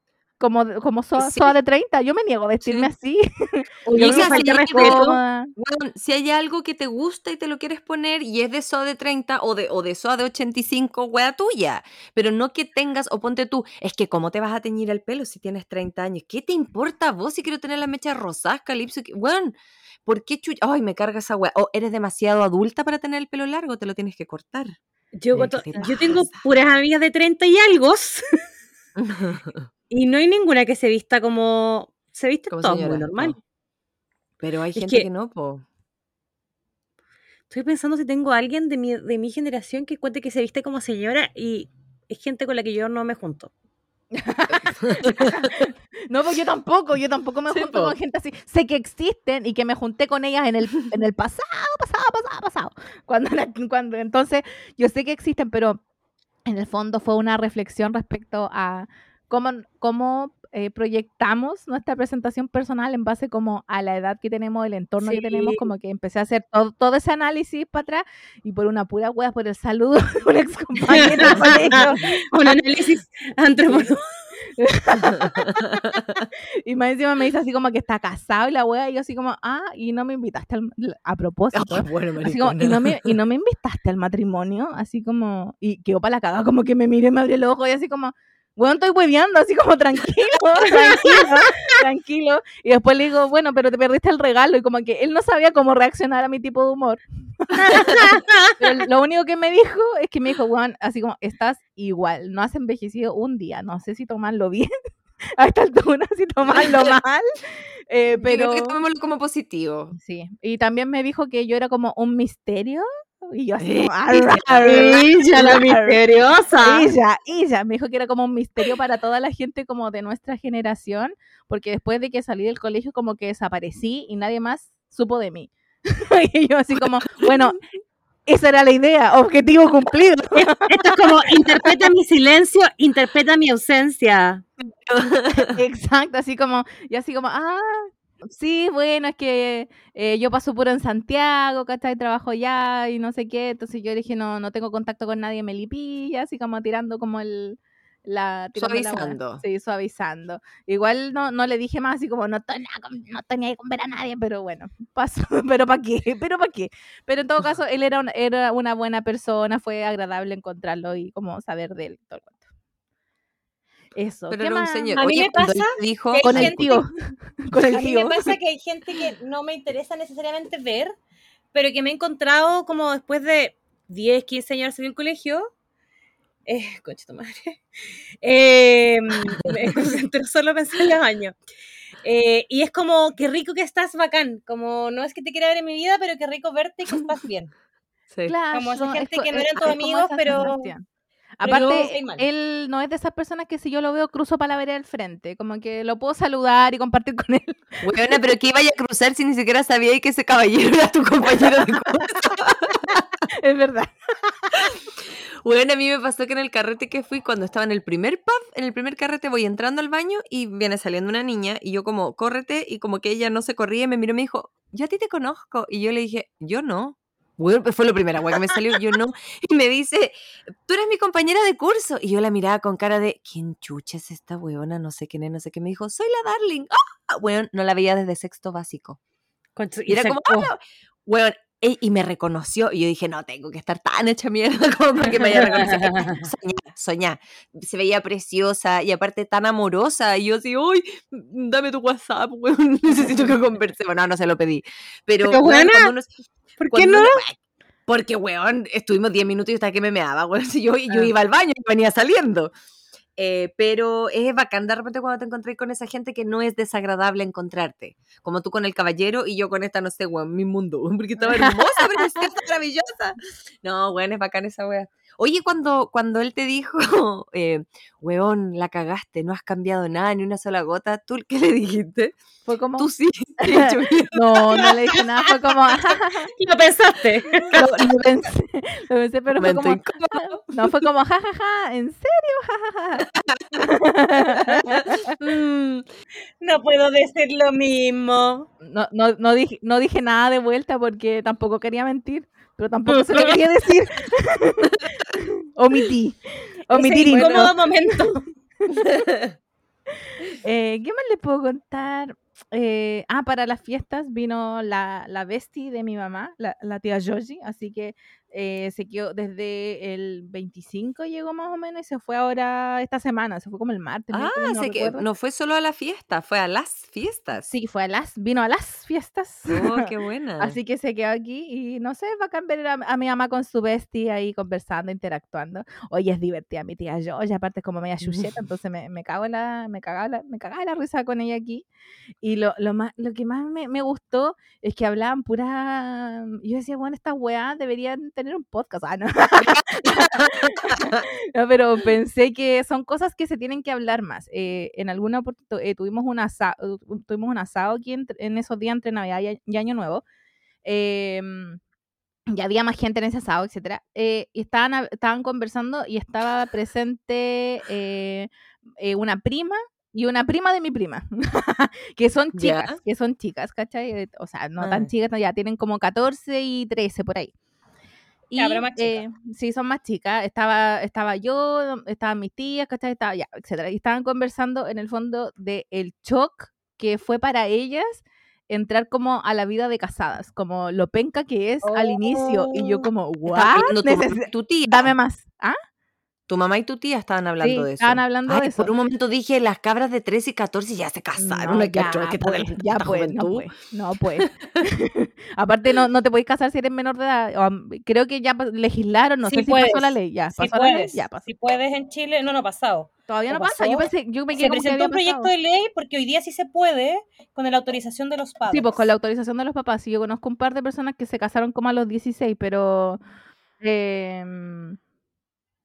como, como soa, Sí. soa de 30. Yo me niego a vestirme así. Oye, respeto. si hay algo que te gusta y te lo quieres poner y es de SOA de 30 o de, o de SOA de 85, wea tuya. Pero no que tengas, o ponte tú, es que cómo te vas a teñir el pelo si tienes 30 años. ¿Qué te importa a vos si quiero tener las mechas rosadas, calipso? ¿Qué- Weón, ¿por qué chucha? Ay, me carga esa wea. O eres demasiado adulta para tener el pelo largo, te lo tienes que cortar. Yo, Eh, con to- ¿qué te yo tengo puras amigas de 30 y algo. y no hay ninguna que se vista como. Se viste Como todo muy normal. no. Pero hay Es gente que- que, no, po. Estoy pensando si tengo a alguien de mi, de mi generación que cuente que se viste como señora y es gente con la que yo no me junto. No, pues yo tampoco, yo tampoco me Sí, junto po. con gente así. Sé que existen y que me junté con ellas en el, en el pasado, pasado, pasado, pasado. Cuando, cuando, entonces, yo sé que existen, pero en el fondo fue una reflexión respecto a cómo, cómo eh, proyectamos nuestra presentación personal en base como a la edad que tenemos, el entorno que tenemos, Sí. como que empecé a hacer todo, todo ese análisis para atrás y por una pura hueá, por el saludo de un ex compañero de colegio. Un análisis antropológico. Y más encima me dice así como que está casado y la wea, y yo así como, ah, y no me invitaste al, a propósito. bueno, Así como, y no, me, y no me invitaste al matrimonio, así como, y quedó para la cagada, como que me miré, me abrió el ojo y así como, bueno, estoy hueveando, así como tranquilo, tranquilo, tranquilo. Y después le digo, bueno, pero te perdiste el regalo, y como que él no sabía cómo reaccionar a mi tipo de humor. Pero lo único que me dijo es que me dijo, Juan, así como, estás igual, no has envejecido un día, no sé si tomarlo bien a esta altura, si tomarlo mal, eh, creo pero... que tomémoslo como positivo. Sí, y también me dijo que yo era como un misterio, y yo así Eh, como, "Arr, Ella, la arr". misteriosa. Ella, ella, me dijo que era como un misterio para toda la gente como de nuestra generación, porque después de que salí del colegio como que desaparecí y nadie más supo de mí. y yo así como, bueno, esa era la idea, objetivo cumplido. Esto es como interpreta mi silencio, interpreta mi ausencia. Exacto, así como, y así como, ah, sí, bueno, es que eh, yo paso puro en Santiago, ¿cachai? Trabajo allá y no sé qué, entonces yo dije, no, no tengo contacto con nadie en Melipilla, así como tirando como el... La, tirando la. Suavizando. sí, suavizando. Igual no, no le dije más, así como, no estoy, no estoy ni ahí con ver a nadie, pero bueno, pasó, pero ¿para qué? Pero ¿para qué? Pero en todo caso, él era, un- era una buena persona, fue agradable encontrarlo y como saber de él. Todo. Eso. Pero ¿qué era un señor. A mí Oye, me pasa dijo, que Con el gente tío. Con el A mí tío. me pasa que hay gente que no me interesa necesariamente ver, pero que me he encontrado como después de 10, 15 años en el colegio. Eh, concha tu madre. Eh, me concentro solo pensar en los años. Eh, y es como, qué rico que estás bacán. Como, no es que te quiera ver en mi vida, pero qué rico verte y que estás bien. Sí. Claro, Como esa es gente co- que no es- eran tus es amigos, pero- sensación. Aparte, él no es de esas personas que si yo lo veo cruzo para la vereda del frente, como que lo puedo saludar y compartir con él. Weona, pero que iba a cruzar si ni siquiera sabía que ese caballero era tu compañero de curso. es verdad. Bueno, a mí me pasó que en el carrete que fui, cuando estaba en el primer pub, en el primer carrete voy entrando al baño y viene saliendo una niña y yo como, córrete, y como que ella no se corría y me miró y me dijo, yo a ti te conozco. Y yo le dije, yo no. Bueno, pues fue lo primera, güey, que me salió, yo no. Y me dice, tú eres mi compañera de curso. Y yo la miraba con cara de, ¿quién chucha es esta weona? No sé quién es, no sé qué. Me dijo, soy la Darling. ¡Ah! Weón, no la veía desde sexto básico. Y era como, "Hola". Weón, e- y me reconoció. Y yo dije, no, tengo que estar tan hecha mierda como para que me haya reconocido. Soñá, soñá. Se veía preciosa y aparte tan amorosa. Y yo así, uy, dame tu WhatsApp, weón. Necesito que conversemos. No, no se lo pedí. Pero, Pero, weón, buena, cuando uno- ¿Por qué no? porque, weón, estuvimos 10 minutos y hasta que me meaba, weón. Si yo, yo Ah. iba al baño y venía saliendo. Eh, pero es bacán de repente cuando te encontré con esa gente que no es desagradable encontrarte. Como tú con el caballero y yo con esta, no sé, weón, mi mundo. Porque estaba hermosa, preciosa, maravillosa. No, weón, es bacán esa wea. Oye, cuando, cuando él te dijo, eh, weón, la cagaste, no has cambiado nada, ni una sola gota, ¿tú qué le dijiste? Fue como, Tú sí. no, no le dije nada, fue como, Lo pensaste. lo, lo pensé, lo pensé, pero fue como, incómodo. no, fue como, jajaja, ¿en serio? jajaja?". Mm, no puedo decir lo mismo. No, no, no, dije, no dije nada de vuelta porque tampoco quería mentir, pero tampoco se lo quería decir. Omití. Omitir Ese incómodo momento. Eh, ¿Qué más les puedo contar? Eh, ah, para las fiestas vino la, la bestie de mi mamá, la, la tía Joji, así que eh, se quedó desde el 25 llegó más o menos y se fue ahora esta semana, se fue como el martes. Ah, no sé que no fue solo a la fiesta, fue a las fiestas. Sí, fue a las, vino a las fiestas. Oh, qué buena. Así que se quedó aquí y no sé, va a cambiar a, a mi mamá con su bestie ahí conversando, interactuando. Oye, es divertida mi tía Joji, aparte es como media chucheta, entonces me, me cago en la, me cagaba la, me cagaba la risa con ella aquí. Y lo, lo, más, lo que más me, me gustó es que hablaban pura. Yo decía, bueno, estas weas deberían tener un podcast. Ah, no. no, pero pensé que son cosas que se tienen que hablar más. Eh, en alguna oportunidad eh, tuvimos, un asado, tuvimos un asado aquí en, en esos días entre Navidad y, y Año Nuevo. Eh, y había más gente en ese asado, etcétera. Eh, y estaban, estaban conversando y estaba presente una prima y una prima de mi prima, que son chicas, que son chicas, ¿cachai? O sea, no Ah. tan chicas, no, ya tienen como 14 y 13 por ahí. Y, más chicas. eh, sí, son más chicas. Estaba, estaba yo, estaban mis tías, ¿cachai? Estaba, ya, etcétera. Y estaban conversando en el fondo de el shock que fue para ellas entrar como a la vida de casadas, como lo penca que es al inicio. Y yo Oh. como, y tu tía. Dame más. ¿Ah? Tu mamá y tu tía estaban hablando Sí, de eso. estaban hablando de eso. Por un momento dije, las cabras de 13 y 14 ya se casaron. No, ya, que pues, ya pues, no pues, no pues. Aparte no, no te podéis casar si eres menor de edad. O, am, creo que ya legislaron, no Sí sé si pasó la puedes, ley, ya, Si pasó la ley, puedes, ya pasó. si puedes en Chile, no, no ha pasado. Todavía ¿o no pasa, yo pensé, yo me Se presentó había un proyecto pasado. de ley porque hoy día sí se puede con la autorización de los padres. Sí, pues con la autorización de los papás. Sí, yo conozco un par de personas que se casaron como a los 16, pero em,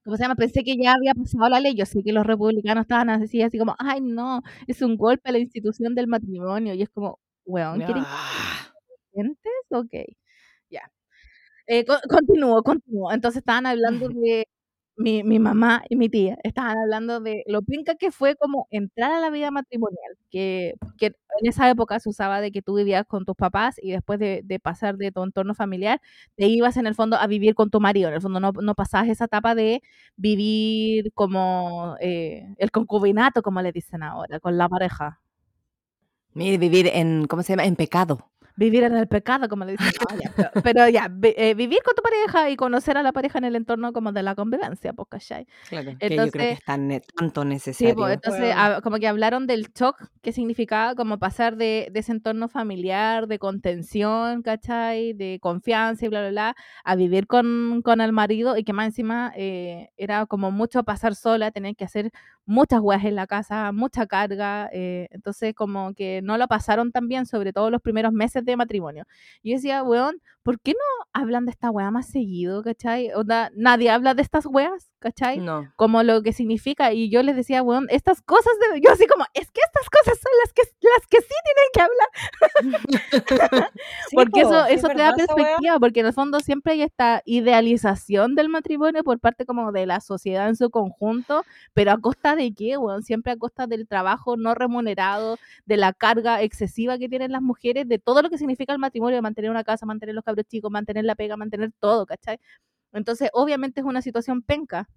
¿cómo se llama? Pensé que ya había pasado la ley. Yo sé que los republicanos estaban así, así como, ay, no, es un golpe a la institución del matrimonio. Y es como, weón, ¿quieren gente? Ok, ya. Eh, co- continúo, continúo. Entonces estaban hablando de mi, mi mamá y mi tía, estaban hablando de lo penca que fue como entrar a la vida matrimonial, que, que en esa época se usaba de que tú vivías con tus papás y después de, pasar de tu entorno familiar, te ibas en el fondo a vivir con tu marido. En el fondo no, no pasabas esa etapa de vivir como eh, el concubinato, como le dicen ahora, con la pareja. Vivir en, ¿cómo se llama? En pecado. Vivir en el pecado, como le dicen. ya, pero, pero ya, vi- eh, vivir con tu pareja y conocer a la pareja en el entorno como de la convivencia, pues, ¿cachai? Claro. que yo creo que Entonces- es tan tanto Sí, necesario. pues entonces hab- como que hablaron del shock que significaba como pasar de, de ese entorno familiar, de contención, ¿cachai? De confianza y bla, bla, bla, a vivir con, con el marido y que más encima eh, era como mucho pasar sola, tener que hacer muchas weas en la casa, mucha carga, eh, entonces como que no lo pasaron tan bien, sobre todo los primeros meses de matrimonio. Y yo decía, weón, ¿por qué no hablan de esta wea más seguido, ¿cachai? Onda, nadie habla de estas weas, ¿cachai? No. como lo que significa. Y yo les decía, bueno, estas cosas, de... yo así como, es que estas cosas son las que, las que sí tienen que hablar. Sí, porque po, eso, sí, es eso te da weá. perspectiva, porque en el fondo siempre hay esta idealización del matrimonio por parte como de la sociedad en su conjunto, pero a costa de qué, bueno, siempre a costa del trabajo no remunerado, de la carga excesiva que tienen las mujeres, de todo lo que significa el matrimonio, de mantener una casa, mantener los cabros chicos, mantener la pega, mantener todo, ¿cachai? Entonces, obviamente es una situación penca.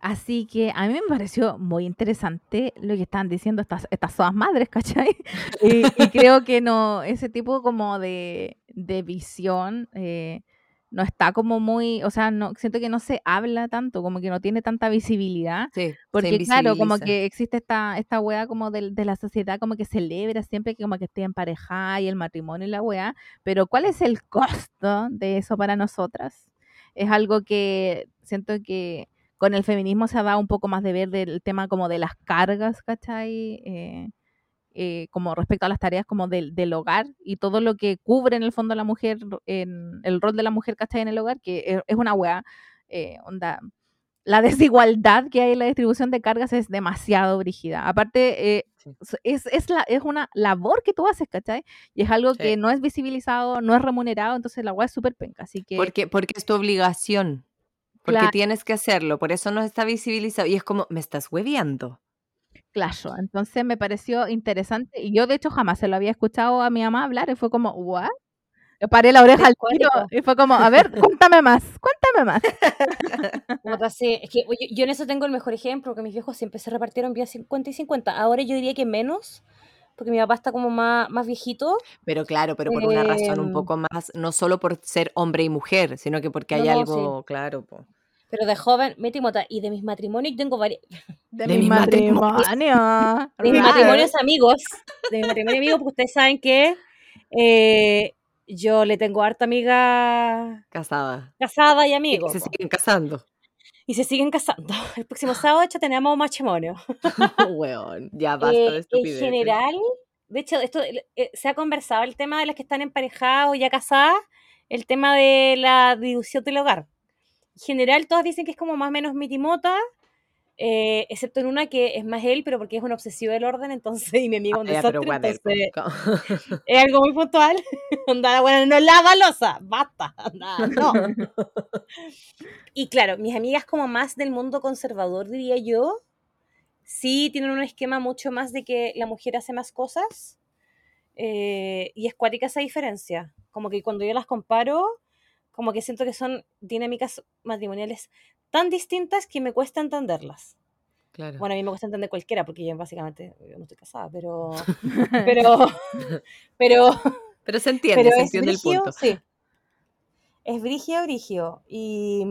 Así que a mí me pareció muy interesante lo que están diciendo estas, estas soas madres, ¿cachai? Y, y creo que no, ese tipo como de, de visión eh, no está como muy, o sea, no siento que no se habla tanto, como que no tiene tanta visibilidad. Sí, Porque claro, como que existe esta, esta wea como de, de la sociedad, como que celebra siempre que como que esté en pareja y el matrimonio y la wea, pero ¿cuál es el costo de eso para nosotras? Es algo que siento que con el feminismo se ha dado un poco más de ver del tema como de las cargas, ¿cachai? Eh, eh, como respecto a las tareas como del, del hogar y todo lo que cubre en el fondo la mujer, en el rol de la mujer, ¿cachai? En el hogar, que es, es una wea, eh, onda, la desigualdad que hay en la distribución de cargas es demasiado brígida. Aparte, eh, Sí. es, es, la, es una labor que tú haces, ¿cachai? Y es algo Sí. que no es visibilizado, no es remunerado, entonces la weá es súper penca. Así que, Porque, porque es tu obligación. Porque Claro. tienes que hacerlo. Por eso no está visibilizado. Y es como, me estás hueviando. Claro, entonces me pareció interesante. Y yo, de hecho, jamás se lo había escuchado a mi mamá hablar y fue como, ¿what? Le paré la oreja al tiro y fue como, a ver, cuéntame más, cuéntame más. Puta, sí, es que yo en eso tengo el mejor ejemplo, porque mis viejos siempre se repartieron vía 50 y 50. Ahora yo diría que menos, porque mi papá está como más, más viejito. Pero claro, pero por una razón un Em, poco más, no solo por ser hombre y mujer, sino que porque No, hay no, algo, claro, po. Pero de joven, Meti Mota, y de mis matrimonios, yo tengo varios, De, De mi mi matrimonio. matrimonio. de mis matrimonios amigos, de mis matrimonios amigos, porque ustedes saben que eh, yo le tengo harta amiga Casada. casada y Y amigos. se po, siguen casando. y se siguen casando. El próximo sábado, de hecho, tenemos matrimonio. Weón, ya basta de Eh, en general, de hecho, esto eh, se ha conversado el tema de las que están emparejadas o ya casadas, el tema de la dilución del hogar. En general, todas dicen que es como más o menos mitimota, eh, excepto en una que es más él, pero porque es un obsesivo del orden, entonces, y mi amigo Ah, un desastre, entonces es algo muy puntual. Onda, bueno, no lava losa, basta, onda, no. Y claro, mis amigas como más del mundo conservador, diría yo, sí tienen un esquema mucho más de que la mujer hace más cosas eh, y es cuática esa diferencia. Como que cuando yo las comparo, como que siento que son dinámicas matrimoniales tan distintas que me cuesta entenderlas. Claro. Bueno, a mí me cuesta entender cualquiera porque yo básicamente yo no estoy casada, pero pero pero Pero se entiende, pero se entiende el brigio, punto. sí. Es brigio, brigio. Y,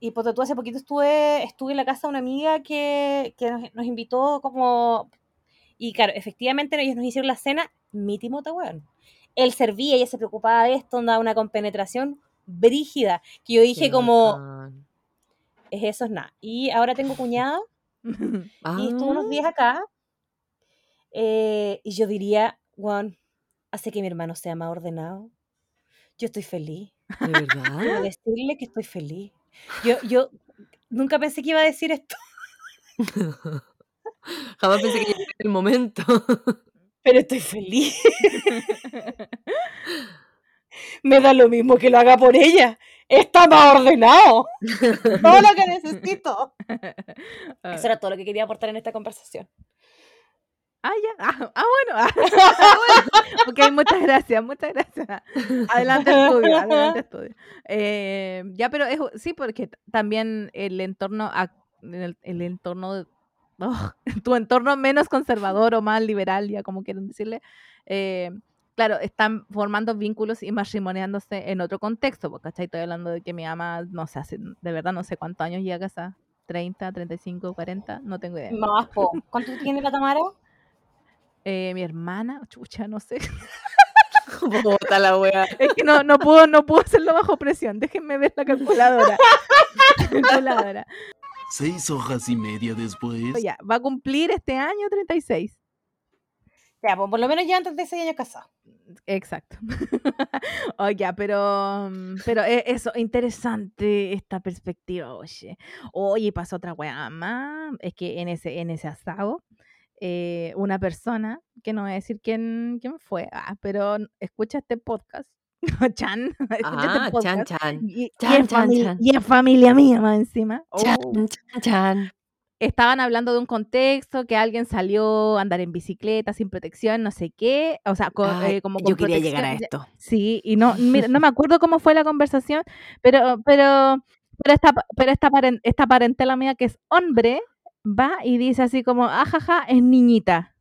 y por tú hace poquito estuve, estuve en la casa de una amiga que, que nos, nos invitó como... Y claro, efectivamente ellos nos hicieron la cena, mi timota, weón. Él servía, ella se preocupaba de esto, andaba una compenetración brígida, que yo dije Qué como, bacán. es eso, es nada. Y ahora tengo cuñada y estuvo unos Ah, días acá. eh, y yo diría, Juan, hace que mi hermano sea más ordenado. Yo estoy feliz. ¿De Quiero verdad? decirle que estoy feliz. Yo, yo nunca pensé que iba a decir esto, Jamás pensé que llegara el momento. pero estoy feliz. Me da lo mismo que lo haga por ella. Está más ordenado. Todo lo que necesito. Eso era todo lo que quería aportar en esta conversación. Ah, ya. Ah, ah, bueno. Ah, bueno. Ok, muchas gracias, muchas gracias. Adelante estudio, adelante estudio. Eh, ya, pero es, sí, porque también el entorno, el, el entorno, oh, tu entorno menos conservador o más liberal, ya como quieren decirle, eh, claro, están formando vínculos y matrimoniándose en otro contexto, porque ¿cachai? Estoy hablando de que mi ama, no sé, hace, de verdad no sé cuántos años llega a casa, 30, 35, 40, no tengo idea. Más, po. ¿Cuánto tiene la Tamara? Eh, mi hermana, chucha, no sé. Bota la wea. Es que no, no puedo, no puedo hacerlo bajo presión. Déjenme ver la calculadora. calculadora. Seis hojas y media después. Ya, va a cumplir este año 36. Ya, pues por lo menos llevan 36 años casados. Exacto. Oye, pero, mm, pero e- eso, interesante esta perspectiva, oye. Oye, pasó otra weá más. Es que en ese, en ese asado, eh, una persona, que no voy a decir quién, quién fue, ah, pero escucha este podcast. Chan, Ah, chan, chan. Y, y Chan, es chan, famili- chan. y es familia mía más encima. Chan, Oh. chan, chan. estaban hablando de un contexto que alguien salió a andar en bicicleta sin protección, no sé qué, o sea, con, Ay, eh, como con yo quería llegar a protección, esto. Sí, y no, mira, no me acuerdo cómo fue la conversación, pero, pero, pero esta, pero esta, paren- esta parentela mía que es hombre, va y dice así como, ajaja, es niñita.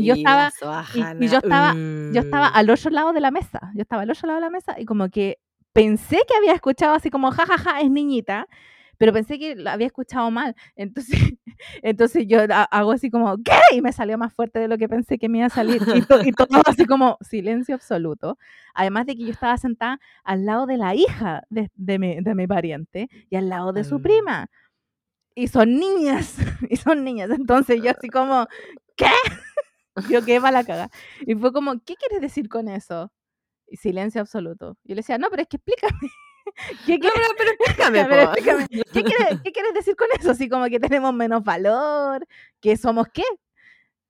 Y yo la estaba, y- y yo estaba- yo estaba mm. al otro lado de la mesa, yo estaba al otro lado de la mesa y como que pensé que había escuchado así como, jajaja, es niñita, pero pensé que lo había escuchado mal. Entonces, entonces yo ha- hago así como, ¿qué? Y me salió más fuerte de lo que pensé que me iba a salir. Y, to- y todo así como silencio absoluto. Además de que yo estaba sentada al lado de la hija de, de mi, de mi pariente y al lado de su Ah. prima. Y son niñas, y son niñas. Entonces yo así como, ¿qué? Yo qué mala caga. Y fue como, ¿qué quieres decir con eso? Y silencio absoluto. Yo le decía, no, pero es que explícame. ¿Qué No, quieres, pero, pero explícame, explícame. ¿Qué quieres, qué quieres decir con eso? Así como que tenemos menos valor, que somos qué.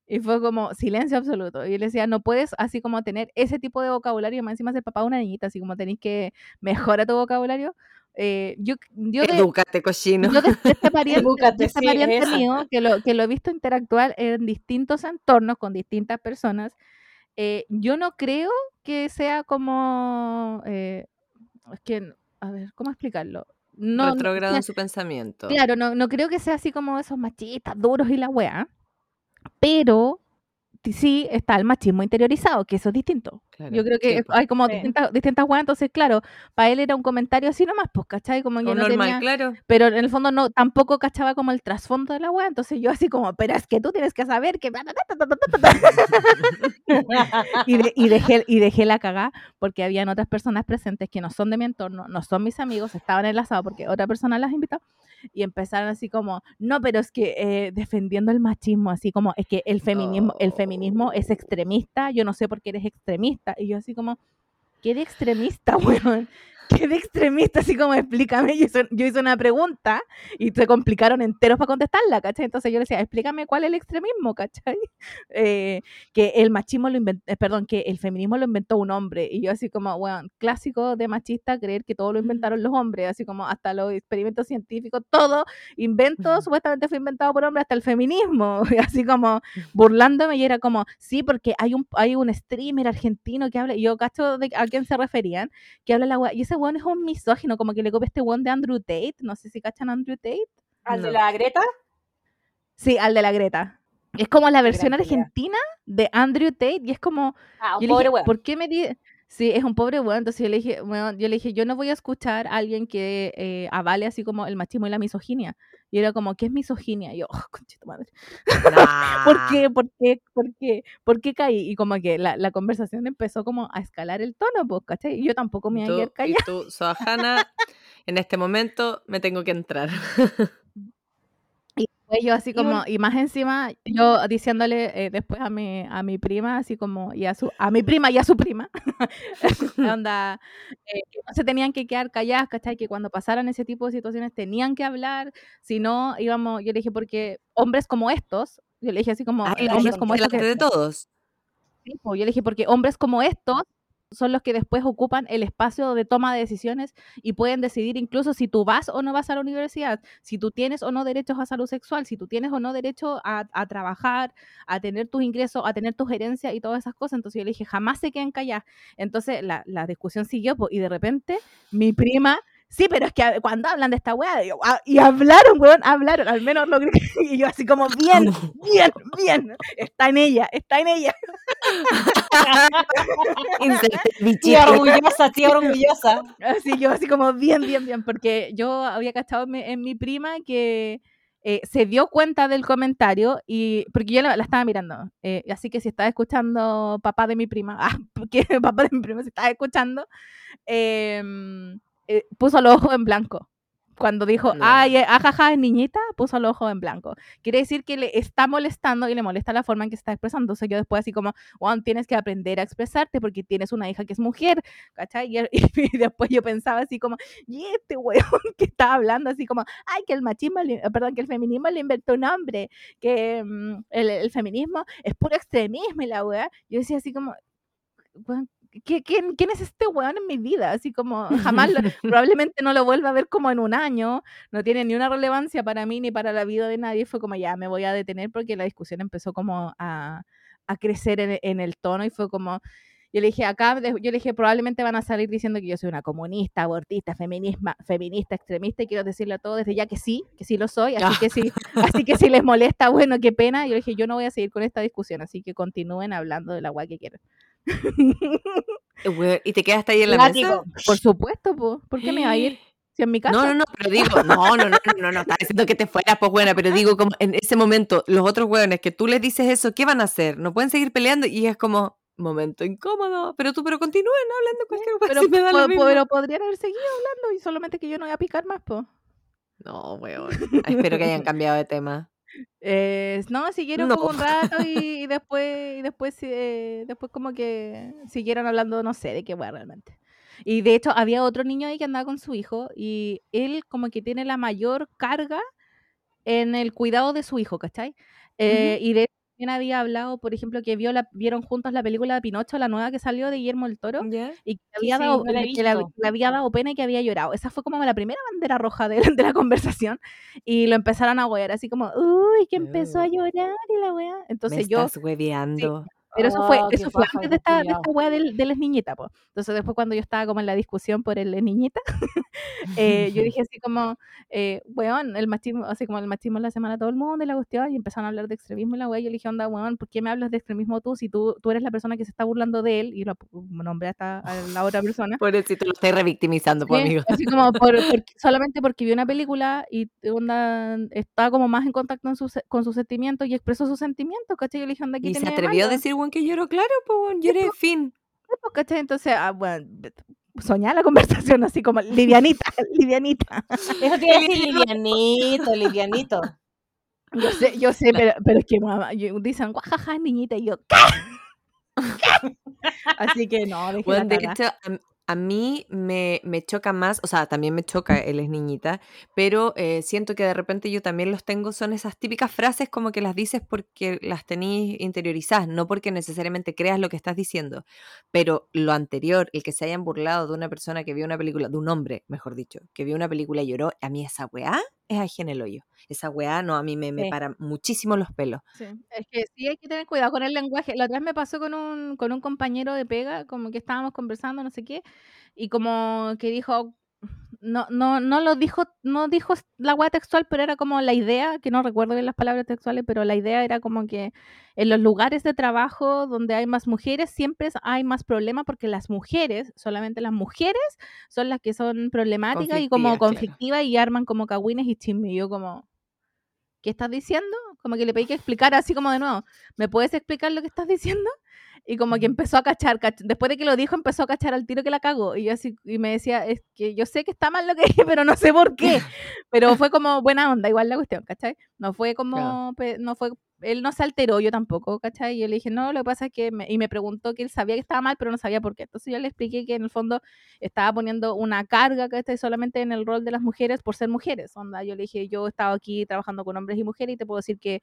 Y fue como silencio absoluto. Y yo le decía, no puedes así como tener ese tipo de vocabulario, más encima ser papá de una niñita, así como tenéis que mejorar tu vocabulario. Eh, yo, yo Edúcate, cochino. yo de, de este pariente, de este sí, pariente mío, que lo, que lo he visto interactuar en distintos entornos con distintas personas, eh, yo no creo que sea como... eh, es que, a ver, ¿cómo explicarlo? No, no, Retrógrado o en su pensamiento. Claro, no, no creo que sea así como esos machistas duros y la weá, pero sí está el machismo interiorizado, que eso es distinto. Claro, Yo creo que po. hay como Sí. distintas, distintas weas, entonces claro, para él era un comentario así nomás, pues, ¿cachai? Como que O no normal, tenía, claro. pero en el fondo no, tampoco cachaba como el trasfondo de la wea, entonces yo así como, pero es que tú tienes que saber que... y, de- y dejé, y dejé la cagá porque habían otras personas presentes que no son de mi entorno, no son mis amigos, estaban en el asado porque otra persona las invitó y empezaron así como, no, pero es que eh, defendiendo el machismo, así como, es que el feminismo, el feminismo es extremista, yo no sé por qué eres extremista, y yo así como, ¿qué de extremista, weón? ¿Qué de extremista? Así como, explícame, yo hice, yo hice una pregunta y se complicaron enteros para contestarla, ¿cachai? Entonces yo le decía, explícame cuál es el extremismo, ¿cachai? Eh, que el machismo lo inventó, perdón, que el feminismo lo inventó un hombre. Y yo así como, bueno, clásico de machista creer que todo lo inventaron los hombres, así como hasta los experimentos científicos, todo invento supuestamente fue inventado por hombres, hasta el feminismo, y así como burlándome y era como, sí, porque hay un, hay un streamer argentino que habla, y yo cacho de a quién se referían, que habla la y ese weón es un misógino, como que le copia este weón de Andrew Tate, no sé si cachan a Andrew Tate. ¿Al de la Greta? Sí, al de la Greta. Es como la versión gran argentina de Andrew Tate y es como, Ah, un yo pobre dije, weón. ¿por qué me di-?" Sí, es un pobre weón. Entonces yo le dije, bueno, yo le dije, yo no voy a escuchar a alguien que eh, avale así como el machismo y la misoginia. Y era como, ¿qué es misoginia? Y yo, oh, conchita madre. ¿Por Nah. qué? ¿Por qué? ¿Por qué? ¿Por qué caí? Y como que la, la conversación empezó como a escalar el tono, pues, ¿cachai? Y yo tampoco me iba a y tú, Sohana, en este momento me tengo que entrar. Después yo así como, y más encima, yo diciéndole eh, después a mi, a mi prima, así como, y a su, a mi prima y a su prima, onda, eh, que no se tenían que quedar calladas, ¿cachai? Que cuando pasaran ese tipo de situaciones tenían que hablar, si no, íbamos, yo le dije, porque hombres como estos, yo le dije así como, Ay, hombres como estos que, de todos. Po, yo le dije, porque hombres como estos son los que después ocupan el espacio de toma de decisiones y pueden decidir incluso si tú vas o no vas a la universidad, si tú tienes o no derechos a salud sexual, si tú tienes o no derecho a, trabajar, a tener tus ingresos, a tener tus herencias y todas esas cosas. Entonces yo le dije, jamás se queden calladas. Entonces la, discusión siguió y de repente mi prima... Sí, pero es que cuando hablan de esta weá, digo, "Ah", y hablaron, weón, hablaron, al menos lo que... Y yo así como, bien, bien, bien, está en ella, está en ella. Tía orgullosa, tía orgullosa. Así yo, así como bien, bien, bien, porque yo había cachado en mi, en mi prima que eh, se dio cuenta del comentario y porque yo la, la estaba mirando. eh, así que si estás escuchando papá de mi prima, ah, porque papá de mi prima si estás escuchando, em, eh, puso los ojos en blanco. Cuando dijo, No. ay, eh, ajaja, es niñita, puso los ojos en blanco. Quiere decir que le está molestando y le molesta la forma en que se está expresando. Entonces yo después así como, Juan, tienes que aprender a expresarte porque tienes una hija que es mujer, ¿cachai? Y, y después yo pensaba así como, y este weón que está hablando así como, ay, que el machismo, le- perdón, que el feminismo lo inventó un hombre, que mm, el, el feminismo es puro extremismo y la weá. Yo decía así como, ¿qué- quién, quién es este weón en mi vida? Así como, jamás, lo- probablemente no lo vuelva a ver como en un año, no tiene ni una relevancia para mí ni para la vida de nadie. Fue como, ya, me voy a detener porque la discusión empezó como a, a crecer en, en el tono y fue como, yo le dije, acá, yo le dije, probablemente van a salir diciendo que yo soy una comunista, abortista, feminisma, feminista, extremista, y quiero decirle a todos desde ya que sí, que sí lo soy, así que sí, así que si les molesta, bueno, qué pena. Yo le dije, yo no voy a seguir con esta discusión, así que continúen hablando de la guay que quieran. Weón, ¿Y te quedaste ahí en la Látigo. mesa? Por supuesto, po. ¿por qué me iba a ir? Si en mi casa. No, no, no, pero digo, no, no, no, no, no, no, estaba diciendo que te fueras, pues buena, pero digo, como en ese momento, los otros hueones que tú les dices eso, ¿qué van a hacer? No pueden seguir peleando y es como, momento incómodo, pero tú, pero continúen hablando cualquier hueá, pero, si me da lo mismo. pero podrían haber seguido hablando y solamente que yo no voy a picar más, po. No, weón, espero que hayan cambiado de tema. Eh, no, siguieron No. como un rato y, y después, y después, eh, después como que siguieron hablando, no sé de qué hueá realmente. Y de hecho había otro niño ahí que andaba con su hijo y él como que tiene la mayor carga en el cuidado de su hijo, ¿cachai? Eh, Y de también había hablado, por ejemplo, que vio la, vieron juntos la película de Pinocho, la nueva que salió de Guillermo del Toro, ¿Ya? y que le Sí, había, sí, dado, no he que le, había dado pena y que había llorado. Esa fue como la primera bandera roja de, de la conversación. Y lo empezaron a huear así como, uy, que empezó a llorar y la wea. Me Entonces yo, estás hueveando. Pero eso fue, Oh, eso fue antes de esta, de esta wea del, de las niñitas, pues. Entonces después cuando yo estaba como en la discusión por el niñita, eh, yo dije así como, eh, weón, el machismo, así como el machismo en la semana todo el mundo y la cuestión, y empezaron a hablar de extremismo y la wea, yo le dije, onda, weón, ¿por qué me hablas de extremismo tú si tú, tú eres la persona que se está burlando de él? Y lo nombré hasta a la otra persona. Pobrecito, lo estoy revictimizando, Sí, amigo. así como por- por- solamente porque vi una película y onda, estaba como más en contacto en sus- con sus sentimientos y expresó sus sentimientos, ¿cachai? Yo le dije, onda, ¿qué Y se atrevió a decir, weón, que lloró, claro, pues, weón, lloré, fin. Sí, pues, ¿cachai? Entonces, ah, bueno, soñaba la conversación así como livianita, livianita. Eso te iba a decir livianito, livianito. Yo sé, yo sé, pero, pero es que mamá, yo- dicen, guajaja, niñita, y yo, ¿qué? ¿Qué? Así que no, dejé Bueno, la de hecho, a, mí me, me choca más, o sea, también me choca, él es niñita, pero eh, siento que de repente yo también los tengo, son esas típicas frases como que las dices porque las tenís interiorizadas, no porque necesariamente creas lo que estás diciendo. Pero lo anterior, el que se hayan burlado de una persona que vio una película, de un hombre, mejor dicho, que vio una película y lloró, a mí esa weá es ajena el hoyo. Esa weá, no, a mí me, me Sí. para muchísimo los pelos. Sí, es que sí hay que tener cuidado con el lenguaje. La otra vez me pasó con un, con un compañero de pega, como que estábamos conversando, no sé qué, y como que dijo, no, no, no lo dijo, no dijo la weá textual, pero era como la idea, que no recuerdo bien las palabras textuales, pero la idea era como que en los lugares de trabajo donde hay más mujeres, siempre hay más problemas porque las mujeres, solamente las mujeres, son las que son problemáticas y como Conflictivas, claro. y arman como cagüines y chismes. Y yo como, ¿qué estás diciendo? Como que le pedí que explicara así como de nuevo, ¿me puedes explicar lo que estás diciendo? Y como que empezó a cachar, cach- después de que lo dijo, empezó a cachar al tiro que la cagó. Y yo así, y me decía, es que yo sé que está mal lo que dije, pero no sé por qué. Pero fue como buena onda, igual la cuestión, ¿cachai? No fue como, no fue, él no se alteró, yo tampoco, ¿cachai? Yo le dije, no, lo que pasa es que, me- y me preguntó que él sabía que estaba mal, pero no sabía por qué. Entonces yo le expliqué que en el fondo estaba poniendo una carga, ¿cachai? Solamente en el rol de las mujeres por ser mujeres, onda. Yo le dije, yo he estado aquí trabajando con hombres y mujeres y te puedo decir que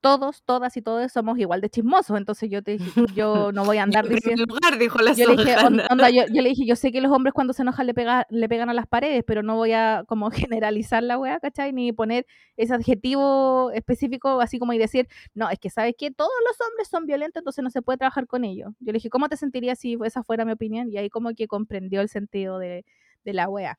todos, todas y todos somos igual de chismosos, entonces yo te dije, yo no voy a andar diciendo... lugar, dijo la Yo le dije, onda, yo, yo le dije, yo sé que los hombres cuando se enojan le, pega, le pegan a las paredes, pero no voy a como generalizar la weá, ¿cachai? Ni poner ese adjetivo específico así como y decir, no, es que sabes que todos los hombres son violentos, entonces no se puede trabajar con ellos. Yo le dije, ¿cómo te sentirías si esa fuera mi opinión? Y ahí como que comprendió el sentido de, de la weá.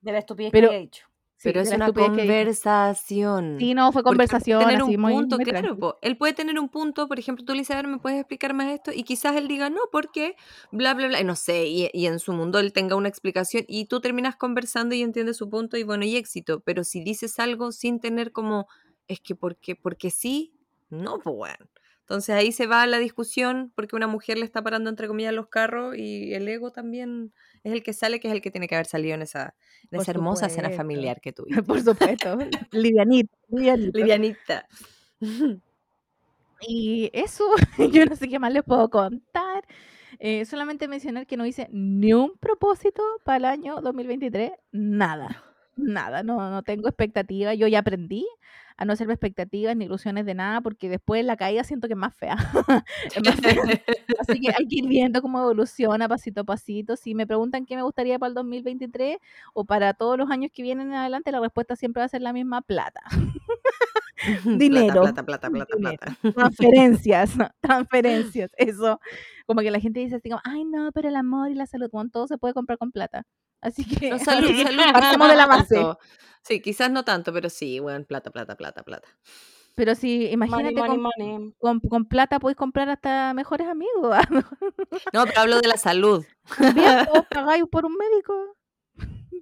De la estupidez Pero- que había dicho. Pero es una estupidez que conversación. Sí, no, fue Porque conversación tener así un muy, punto, muy claro, po. él puede tener un punto, por ejemplo, tú le dices, a ver, ¿me puedes explicar más esto? Y quizás él diga, no, porque, bla, bla, bla, y no sé, y, y en su mundo él tenga una explicación y tú terminas conversando y entiendes su punto y bueno, y éxito, pero si dices algo sin tener como, es que porque, porque sí, no, pues bueno. Entonces ahí se va la discusión porque una mujer le está parando entre comillas los carros y el ego también es el que sale, que es el que tiene que haber salido en esa, en Por esa hermosa cena familiar que tuviste. Por supuesto. Livianito. Livianita. Y eso, yo no sé qué más les puedo contar. Eh, solamente mencionar que no hice ni un propósito para el año 2023. Nada, nada, no, no tengo expectativa. Yo ya aprendí a no hacerme expectativas ni ilusiones de nada porque después la caída siento que es más fea. Es más fea. Así que hay que ir viendo cómo evoluciona pasito a pasito. Si me preguntan qué me gustaría para el 2023 o para todos los años que vienen en adelante, la respuesta siempre va a ser la misma plata. Dinero. Plata, plata, plata, Dinero. plata. Transferencias, transferencias. Eso, como que la gente dice así como, ay no, pero el amor y la salud, bueno, todo se puede comprar con plata. Así que No, salud, salud. partamos de la base. tanto. Sí, quizás no tanto, pero sí, bueno, plata, plata, plata, plata. Pero si, imagínate, Money, con, money, money. con- con plata podéis comprar hasta mejores amigos. No, pero hablo de la salud. O pagáis por un médico.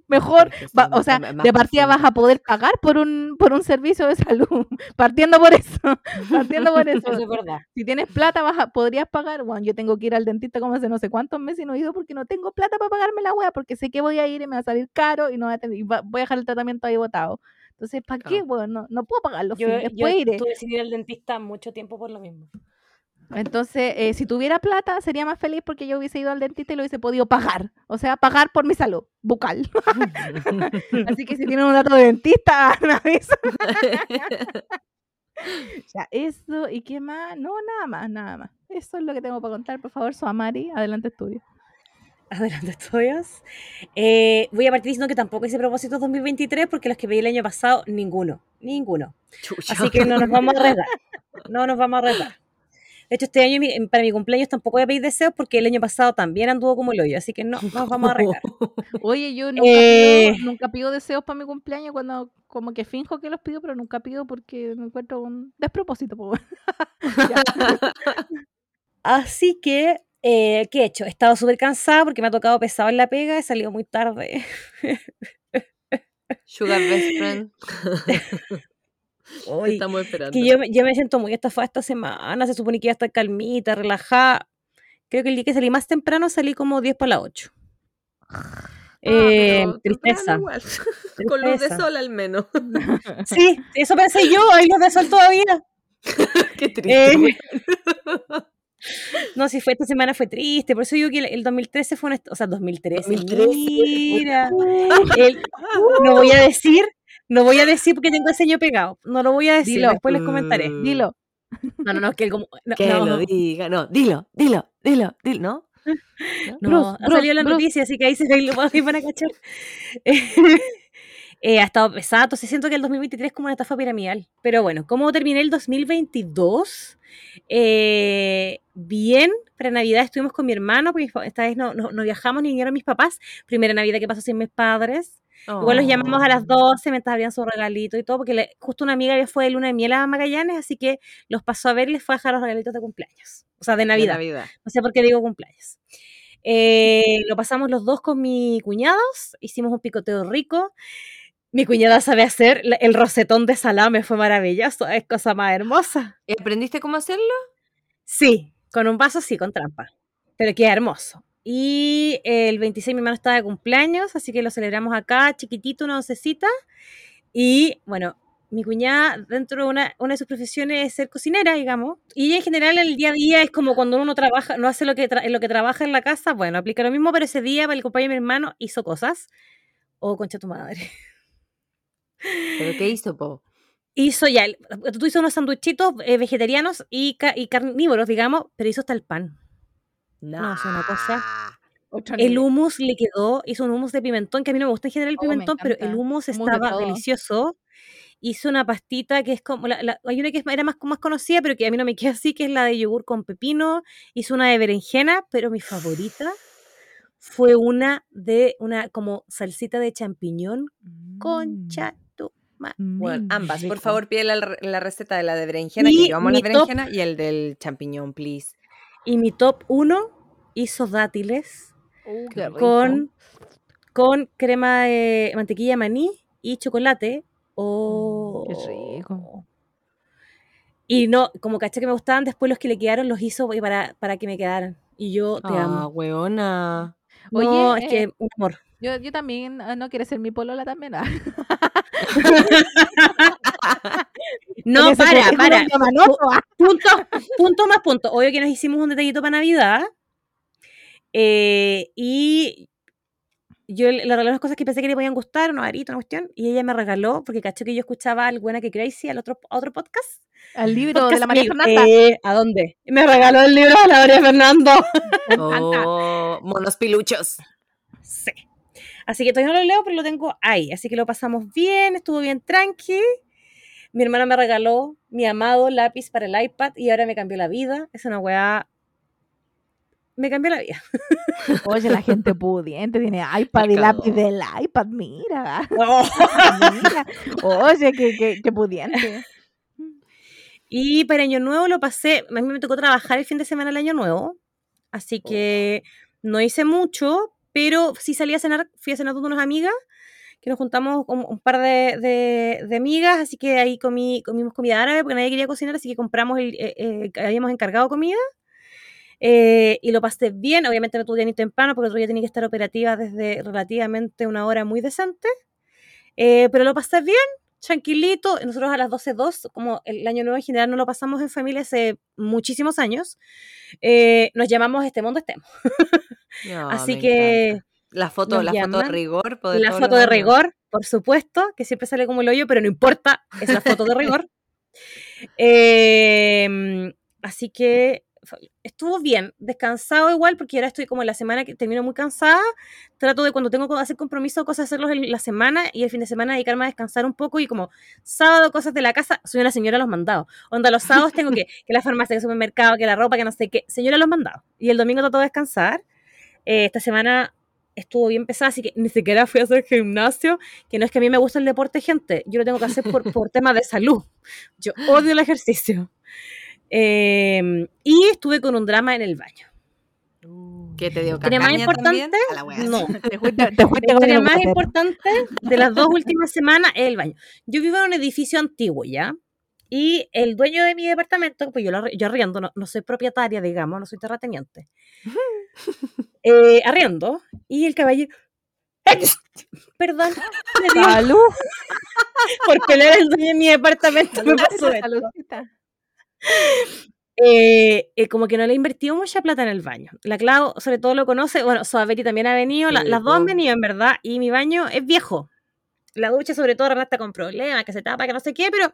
Mejor, va- o sea, de partida vas a poder pagar por un, por un servicio de salud. Partiendo por eso. Partiendo por eso. Eso es verdad. Si tienes plata, vas a- podrías pagar. Bueno, yo tengo que ir al dentista como hace no sé cuántos meses y no he ido porque no tengo plata para pagarme la wea, porque sé que voy a ir y me va a salir caro y no voy a, tener- y va- voy a dejar el tratamiento ahí botado. Entonces, ¿para qué? Bueno, no, no puedo pagarlo. Yo, yo iré. tuve que ir al dentista mucho tiempo por lo mismo. Entonces, eh, si tuviera plata, sería más feliz porque yo hubiese ido al dentista y lo hubiese podido pagar. O sea, pagar por mi salud bucal. Así que si tienen un dato de dentista, me avisan. Ya, eso, ¿y qué más? No, nada más, nada más. Eso es lo que tengo para contar. Por favor, Soamari, adelante estudio. Adelante, estudios. Eh, voy a partir diciendo que tampoco hice propósitos 2023 porque los que pedí el año pasado, ninguno. Ninguno. Así que no nos vamos a arriesgar. No nos vamos a arriesgar. De hecho, este año mi- para mi cumpleaños tampoco voy a pedir deseos porque el año pasado también anduvo como el hoyo, así que no, no nos vamos a arreglar. Oye, yo nunca, Eh. pido, nunca pido deseos para mi cumpleaños cuando como que finjo que los pido, pero nunca pido porque me encuentro un despropósito. Así que, eh, ¿qué he hecho? He estado súper cansada porque me ha tocado pesado en la pega, he salido muy tarde. Sugar Best Friend. Uy, Estamos esperando. que yo, me- yo me siento muy estafada esta semana, se supone que iba a estar calmita, relajada. Creo que el día que salí más temprano salí como 10 para las 8. Ah, Eh, tristeza. Con luz de sol al menos. Sí, eso pensé yo, hay luz de sol todavía. Qué triste. Eh, no, si fue esta semana fue triste, por eso digo que el, el 2013 fue una, o sea, 2013, 2013. mira, el- no voy a decir, no voy a decir porque tengo el ceño pegado, no lo voy a decir, Dilo. después les comentaré. Mm. Dilo. No, no, no, que el como, no, Que no, lo diga. No, dilo, dilo, dilo, dilo, ¿no? no, Bruce, ha Bruce, salido la Bruce. noticia, así que ahí se ve- lo van a cachar. Eh, ha estado pesado, entonces siento que el 2023 es como una estafa piramidal. Pero bueno, ¿cómo terminé el 2022? Eh, bien, para Navidad estuvimos con mi hermano, porque esta vez no, no, no viajamos ni vinieron mis papás. Primera Navidad que pasó sin mis padres. Igual los llamamos a las Oh. 12 mientras abrían su regalito y todo, porque le- justo una amiga había fue de luna de miel a Magallanes, así que los pasó a ver y les fue a dejar los regalitos de cumpleaños. O sea, de De Navidad. Navidad. No sé por qué digo cumpleaños. Eh, lo pasamos los dos con mi cuñados, hicimos un picoteo rico. Mi cuñada sabe hacer el rosetón de salame, fue maravilloso, es cosa más hermosa. ¿Y aprendiste cómo hacerlo? Sí, con un vaso sí, con trampa, pero queda hermoso. Y el 26 mi hermano estaba de cumpleaños, así que lo celebramos acá, chiquitito, una oncecita. Y bueno, mi cuñada, dentro de una, una de sus profesiones es ser cocinera, digamos. Y ella en general el día a día es como cuando uno trabaja, no hace lo que, tra- lo que trabaja en la casa, bueno, aplica lo mismo, pero ese día para el cumpleaños de mi hermano hizo cosas. Oh, concha tu madre. ¿Pero qué hizo, Po? Hizo ya, tú hizo unos sanduichitos eh, vegetarianos y, ca- y carnívoros, digamos, pero hizo hasta el pan. No, es una cosa. Otro El nivel. hummus le quedó, hizo un hummus de pimentón, que a mí no me gusta en general el Oh, me pimentón, pero el encanta. hummus Hummus de estaba todo. delicioso. Hizo una pastita que es como, la, la- hay una que es- era más, más conocida, pero que a mí no me queda así, que es la de yogur con pepino. Hizo una de berenjena, pero mi favorita fue una de una como salsita de champiñón. Ma- Mm, Bueno, ambas. Por rico. favor, pide la, la receta de la de berenjena, Y yo amo top- y el del champiñón, please. Y mi top 1 hizo dátiles Uh, con, con crema de mantequilla de maní y chocolate. Oh, qué rico. Y no, como caché que me gustaban, después los que le quedaron los hizo para, para que me quedaran. Y yo te Ah, amo. weona. Oye, no, es eh, que un amor. Yo, yo también, ah, ¿no quieres ser mi polola también? Ah. No, para, para. ah. Punto, punto más punto. Obvio que nos hicimos un detallito para Navidad. Eh, y yo le le regalé unas cosas que pensé que le podían gustar, unos aritos, una cuestión. Y ella me regaló, porque caché que yo escuchaba al Buena que Crazy, al otro, a otro podcast. Al libro de la María. Fernanda. Eh, ¿A dónde? Me regaló el libro de la María Fernando. Oh, monos piluchos. Sí. Así que todavía no lo leo, pero lo tengo ahí. Así que lo pasamos bien, estuvo bien tranqui. Mi hermana me regaló mi amado lápiz para el iPad y ahora me cambió la vida. Es una weá. Me cambió la vida. Oye, la gente pudiente tiene iPad y lápiz del iPad, mira. Oh. mira. Oye, qué, qué, qué pudiente. Y para Año Nuevo lo pasé. A mí me tocó trabajar el fin de semana del Año Nuevo. Así que no hice mucho, pero sí salí a cenar. Fui a cenar con unas amigas que nos juntamos un, un par de, de- de amigas, así que ahí comí, comimos comida árabe porque nadie quería cocinar, así que compramos, el, eh, eh, habíamos encargado comida eh, y lo pasé bien. Obviamente no tuve ni temprano porque día tenía que estar operativa desde relativamente una hora muy decente, Eh, pero lo pasé bien, tranquilito. Nosotros a las 12.02, como el año nuevo en general no lo pasamos en familia hace muchísimos años, eh, nos llamamos Este Mundo Estemos. No, así que... encanta. La foto, nos la foto de rigor. de La foto de rigor, por supuesto, que siempre sale como el hoyo, pero no importa, es la foto de rigor. Em, así que estuvo bien, descansado igual, porque ahora estoy como en la semana que termino muy cansada. Trato de cuando tengo que hacer compromiso cosas, hacerlos en la semana y el fin de semana dedicarme a descansar un poco y como sábado, cosas de la casa, soy una señora los mandados. Onda, los sábados tengo que, que la farmacia, que el supermercado, que la ropa, que no sé qué. Señora los mandados. Y el domingo trato de descansar. Eh, esta semana estuvo bien pesada, así que ni siquiera fui a hacer gimnasio, que no es que a mí me gusta el deporte, gente, yo lo tengo que hacer por, por temas de salud. Yo odio el ejercicio. Eh, y estuve con un drama en el baño. ¿Qué te dio ¿Tiene más también? importante? No. Te fuiste, te fuiste La más importante de las dos últimas semanas es el baño. Yo vivo en un edificio antiguo, ¿ya? Y el dueño de mi departamento, pues yo, lo, yo arriendo, no, no soy propietaria, digamos, no soy terrateniente. Eh, arriendo. Y el caballero... Perdón, me dio Salud. por pelear el dueño de mi departamento. me pasó esto. Eh, eh, como que no le he invertido mucha plata en el baño. La Clau, sobre todo, lo conoce. Bueno, Soabetti también ha venido. la- Sí, las dos han venido, en verdad. Y mi baño es viejo. La ducha, sobre todo, está con problemas, que se tapa, que no sé qué, pero en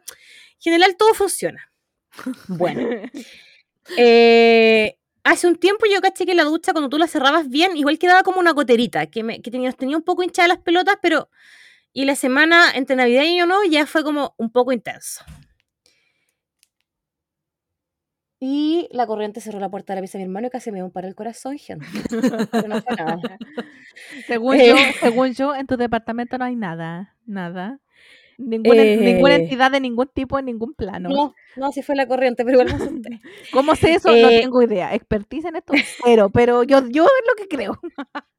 general todo funciona. Bueno, eh, hace un tiempo yo caché que la ducha, cuando tú la cerrabas bien, igual quedaba como una goterita, que, me, que tenía, tenía un poco hinchadas las pelotas, pero. Y la semana entre Navidad y Año Nuevo ya fue como un poco intenso. Y la corriente cerró la puerta de la pieza de mi hermano y casi me dio un paro el corazón, gente. Pero no fue nada. Según Eh. yo, según yo, en tu departamento no hay nada, nada. Ninguna, ninguna Eh. entidad de ningún tipo en ningún plano. No, no, sí fue la corriente, pero igual me asusté. ¿Cómo sé eso? no Eh. tengo idea. Expertise en esto, pero, pero yo, yo es lo que creo.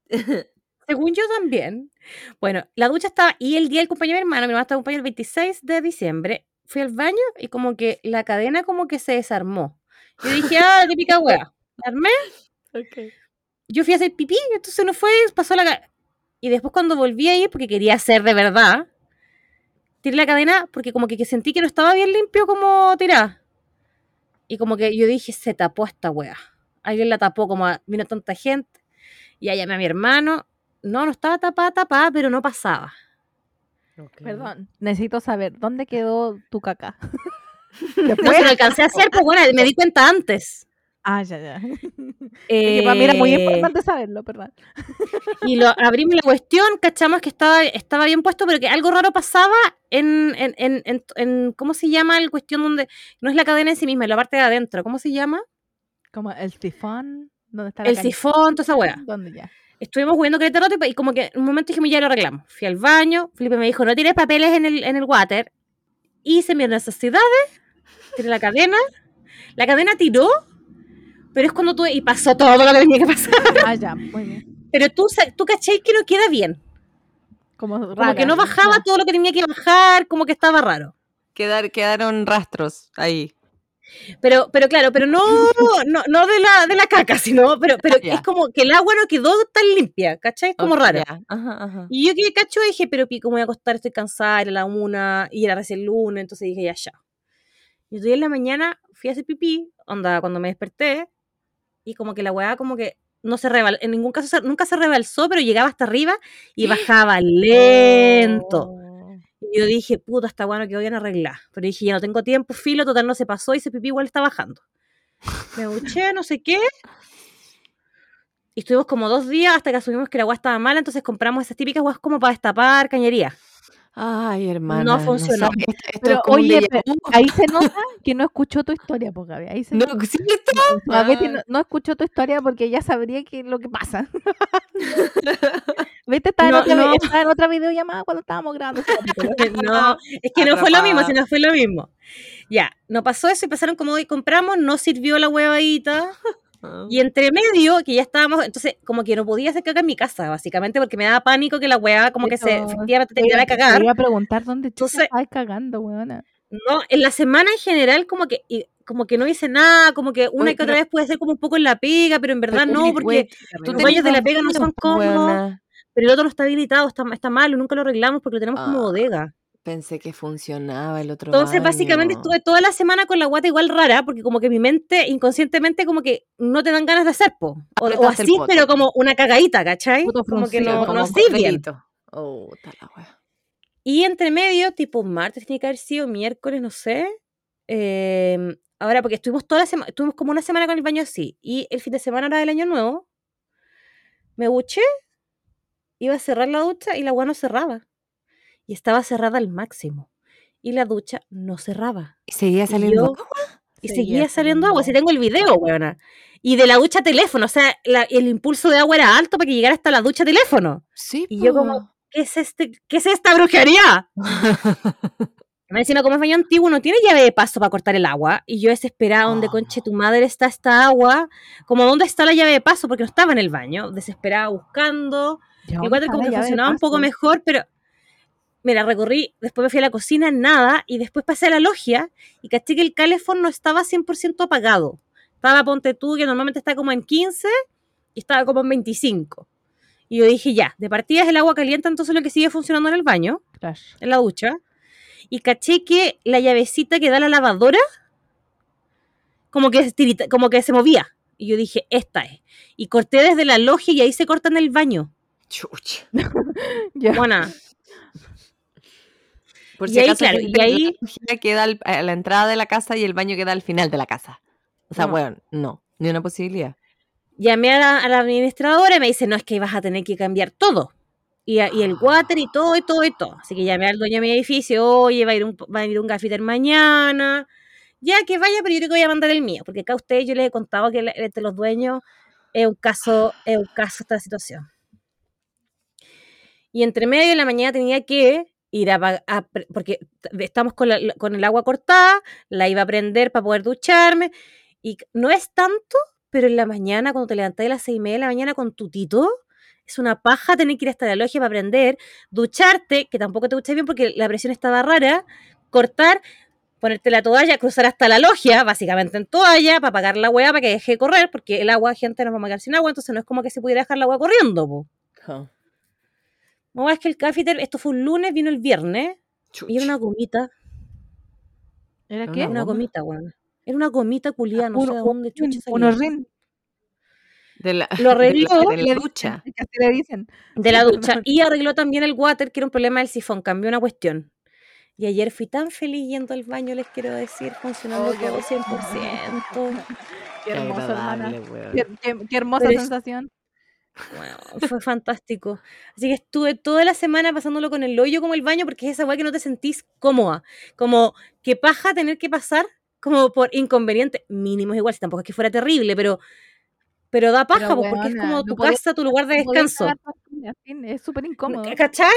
Según yo también. Bueno, la ducha estaba, y el día del cumpleaños de mi hermano, mi hermano estaba cumpleaños el 26 de diciembre, fui al baño y como que la cadena como que se desarmó. Yo dije, ah, típica wea. La armé, yo fui a hacer pipí, entonces no fue, pasó la... Y después cuando volví a ir, porque quería hacer de verdad, tiré la cadena porque como que, que sentí que no estaba bien limpio como tirada. Y como que yo dije, se tapó esta wea. Alguien la tapó, como a- vino tanta gente. Y ahí llamé a mi hermano. No, no estaba tapada, tapada, pero no pasaba. Perdón, necesito saber, ¿dónde quedó tu caca? No se lo alcancé a hacer, pues bueno, me di cuenta antes. Ah, ya, ya. Es que para mí era muy Eh, importante saberlo, perdón. Y lo abrimos la cuestión, cachamos que estaba, estaba bien puesto, pero que algo raro pasaba en, en, en, en- ¿cómo se llama el cuestión donde no es la cadena en sí misma, es la parte de adentro? ¿Cómo se llama? Como el sifón, ¿dónde está la El canilla? sifón, toda esa weá. ¿Dónde ya? Estuvimos jugando con este rato y, como que en un momento dijimos, ya lo arreglamos. Fui al baño, Felipe me dijo, no tires papeles en el, en el water. Hice mis necesidades, tiré la cadena, la cadena tiró, pero es cuando tú, y pasó todo lo que tenía que pasar. Ah, ya, muy bien. Pero tú, tú caché que no queda bien. Como, Como rara, que no bajaba todo lo que tenía que bajar, como que estaba raro. Quedar, quedaron rastros ahí. Pero, pero claro, pero no, no, no de la, de la caca, sino, pero, pero es como que el agua no quedó tan limpia, ¿cachai? Como ya. Ajá, ajá. Y yo que cacho dije, pero pi, ¿cómo voy a acostar? Estoy cansada, era la una, y era recién lunes, entonces dije, ya, ya. Y día en la mañana fui a hacer pipí, onda, cuando me desperté, y como que la weá como que no se rebal, en ningún caso nunca se rebalsó, pero llegaba hasta arriba y bajaba lento. Oh. Y yo dije, puta, esta weá no quedó bien arreglar. Pero dije, ya no tengo tiempo, filo, total no se pasó y ese pipí igual está bajando. Me duché, no sé qué. Y estuvimos como dos días hasta que asumimos que la agua estaba mala, entonces compramos esas típicas aguas como para destapar cañería. Ay, hermana. funcionó. sabe, Esto, esto Pero oye, ahí se nota que no escuchó tu historia, pues, Gaby. Ahí se No, nota. ¿cierto? A Betty Ah. no, no escuchó tu historia porque ella sabría que lo que pasa. ¿Viste? Estaba, No, en otra, no. estaba en otra videollamada cuando estábamos grabando. No, es que no fue lo mismo, Atrapada. sino fue lo mismo. Ya, no pasó eso y pasaron como hoy compramos, no sirvió la huevadita. Ah. Y entre medio, que ya estábamos, entonces como que no podía hacer caca en mi casa, básicamente, porque me daba pánico que la hueá como que se efectivamente Te de cagar. Te iba a preguntar dónde Entonces- estabas cagando, weona. No, en la semana en general como que y- como que no hice nada, como que una Oye, que otra vez puede ser como un poco en la pega, pero en verdad Pero, no, porque los baños de la pega no son po, cómodos, pero el otro no está habilitado, está, está malo, nunca lo arreglamos porque lo tenemos como Ah, bodega. Pensé que funcionaba el otro Entonces, básicamente estuve toda la semana con la guata igual rara, porque como que mi mente inconscientemente como que no te dan ganas de hacer, po. O, así, pero como una cagadita, ¿cachai? Como que no, como no corderito. Oh, está la wea. Y entre medio, tipo martes tiene que haber sido, miércoles, no sé, em, ahora porque estuvimos toda la semana, estuvimos como una semana con el baño así, y el fin de semana era del año nuevo, me duché, iba a cerrar la ducha y la agua no cerraba. Y estaba cerrada al máximo. Y la ducha no cerraba. Y seguía Y saliendo yo- agua. Y Seguía seguía saliendo agua. Si tengo el video, weona. Y de la ducha teléfono. O sea, la- el impulso de agua era alto para que llegara hasta la ducha teléfono. Sí, Y yo po. como, ¿qué es, este, ¿qué es esta brujería? Me decían, como es baño antiguo, no tiene llave de paso para cortar el agua. Y yo desesperada, ¿dónde Oh, conche tu madre está esta agua? Como, ¿dónde está la llave de paso? Porque no estaba en el baño. Desesperada buscando. ¿Y water está como que funcionaba un poco mejor, pero mira, recorrí, después me fui a la cocina, nada, y después pasé a la logia y caché que el calefón no estaba 100% apagado. Estaba, ponte tú, que normalmente está como en 15 y estaba como en 25. Y yo dije, ya, de partida es el agua caliente, entonces lo que sigue funcionando en el baño, Claro. en la ducha. Y caché que la llavecita que da la lavadora, como que, se tirita- como que se movía. Y yo dije, esta es. Y corté desde la logia y ahí se corta en el baño. Chucha. Ya. Bueno, Por Y si ahí, acaso, claro, y ahí- la queda al- a la entrada de la casa y el baño queda al final de la casa. O sea, No. bueno, no, ni una posibilidad. llamé a la, a la administradora y me dice, no, es que vas a tener que cambiar todo. Y, a- y el water y todo, y todo, y todo. Así que llamé al dueño de mi edificio, oye, va a ir un, va a ir un gaffiter mañana. Ya que vaya, pero yo creo que voy a mandar el mío, porque acá a ustedes yo les he contado que entre los dueños es un caso, es un caso esta situación. Y entre medio de la mañana tenía que ir a, a porque estamos con, la- con el agua cortada, la iba a prender para poder ducharme, y no es tanto, pero en la mañana, cuando te levantás a las seis y media de la mañana con tu tito, es una paja tener que ir hasta la logia para aprender, ducharte, que tampoco te duché bien porque la presión estaba rara, cortar, ponerte la toalla, cruzar hasta la logia, básicamente en toalla, para apagar la hueá, para que deje de correr, porque el agua, gente, nos vamos a quedar sin agua, entonces no es como que se pudiera dejar la agua corriendo, po. No, es que el cafeter, esto fue un lunes, vino el viernes, y era una gomita, ¿Era qué? una gomita, weón. Era una gomita culiada, no sé Uno- de dónde chucha un- salió. unos rin, De la, Lo de arregló, la, de la ducha. le dicen. de la ducha y arregló también el water, que era un problema del sifón, cambió una cuestión. Y ayer fui tan feliz yendo al baño, les quiero decir, funcionando Oh, todo rico. 100%. Qué hermoso, hermana. Qué, qué- qué hermosa Pero sensación. Bueno, fue fantástico. Así que estuve toda la semana pasándolo con el hoyo como el baño, porque es esa weá que no te sentís cómoda. Como que paja tener que pasar como por inconveniente. Mínimos igual, si tampoco es que fuera terrible, pero, pero da paja, Pero, porque es como no tu podía- casa, tu lugar de No descanso. Es súper incómodo. ¿Cachai?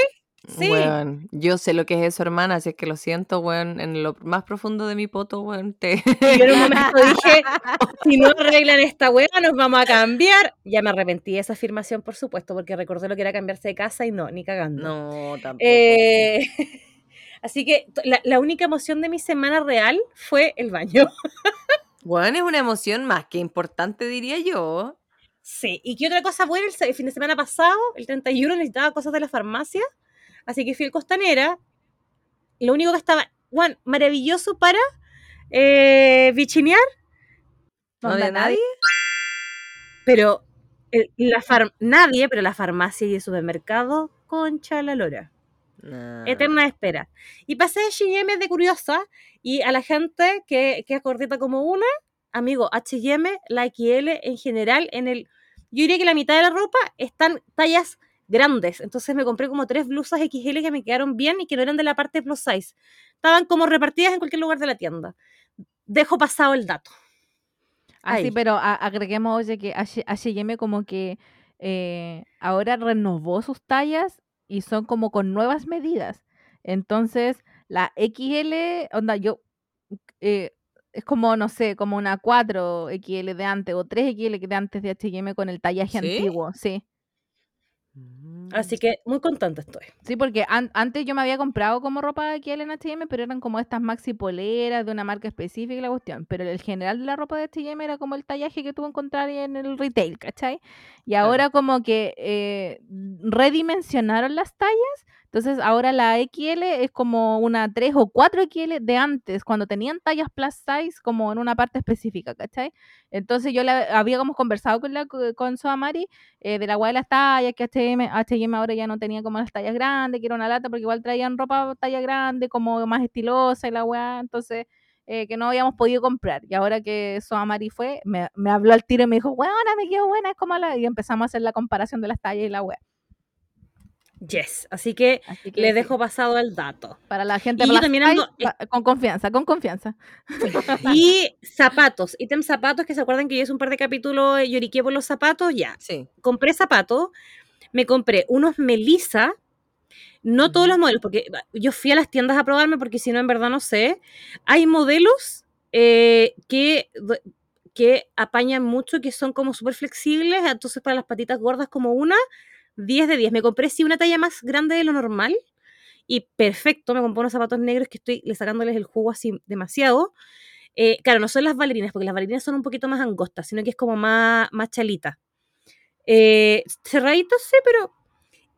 Sí. Weón, yo sé lo que es eso, hermana, así es que lo siento, weón, en lo más profundo de mi poto, weón, te... Yo en un momento dije, si no arreglan esta weá, nos vamos a cambiar. Ya me arrepentí de esa afirmación, por supuesto, porque recordé lo que era cambiarse de casa y no, ni cagando. No, tampoco. Eh, así que la, la única emoción de mi semana real fue el baño. Weón, es una emoción más que importante, diría yo. Sí, y qué otra cosa buena, el fin de semana pasado, el 31, necesitaba cosas de la farmacia, así que fui al Costanera. Lo único que estaba, bueno, maravilloso para eh, bichinear, ¿No de nadie? pero el- la far- nadie, pero la farmacia y el supermercado, concha la lora. Eterna espera. Y pasé de H&M de curiosa y a la gente que, que es cortita como una, amigo, H&M, la XL en general, en el, yo diría que la mitad de la ropa están tallas grandes. Entonces me compré como tres blusas XL que me quedaron bien y que no eran de la parte plus size. Estaban como repartidas en cualquier lugar de la tienda. Dejo pasado el dato. Ah, sí, Ahí. pero a- agreguemos, oye, que H&M como que eh, ahora renovó sus tallas y son como con nuevas medidas. Entonces, la XL, onda, yo, eh, es como, no sé, como una 4 XL de antes o 3 XL de antes de H&M con el tallaje ¿Sí? antiguo, sí. Así que muy contenta estoy. Sí, porque an- antes yo me había comprado como ropa XL en H&M, pero eran como estas maxi poleras de una marca específica y la cuestión. Pero el general de la ropa de H&M era como el tallaje que tú encontrar en el retail, ¿cachai? Y ahora como que eh, redimensionaron las tallas, entonces ahora la XL es como una 3 o 4 XL de antes, cuando tenían tallas plus size como en una parte específica, ¿cachai? Entonces yo la, habíamos conversado con la con Soamari eh, de la guay de las tallas, que H&M, H&M ahora ya no tenía como las tallas grandes, que era una lata, porque igual traían ropa talla grande, como más estilosa y la weá, entonces eh, que no habíamos podido comprar. Y ahora que Soamari fue, me, habló al tiro y me dijo, weona, me quedó buena, es como la... Y empezamos a hacer la comparación de las tallas y la wea. Yes. Así que Así que le sí, dejo pasado el dato. para la gente plus también ando- eh, con confianza, con confianza. Y zapatos, ítem zapatos, que se acuerdan que yo hice un par de capítulos, lloriqué por los zapatos, ya. Sí. Compré zapatos, me compré unos Melissa, no todos los modelos, porque yo fui a las tiendas a probarme, porque si no, en verdad no sé. Hay modelos eh, que, que apañan mucho, que son como súper flexibles, entonces para las patitas gordas como una, 10 de 10. Me compré sí una talla más grande de lo normal. Y perfecto, me compré unos zapatos negros que estoy le sacándoles el jugo así demasiado. Eh, claro, no son las bailarinas, porque las bailarinas son un poquito más angostas, sino que es como más, más chalita. Eh, cerraditos, sí, pero.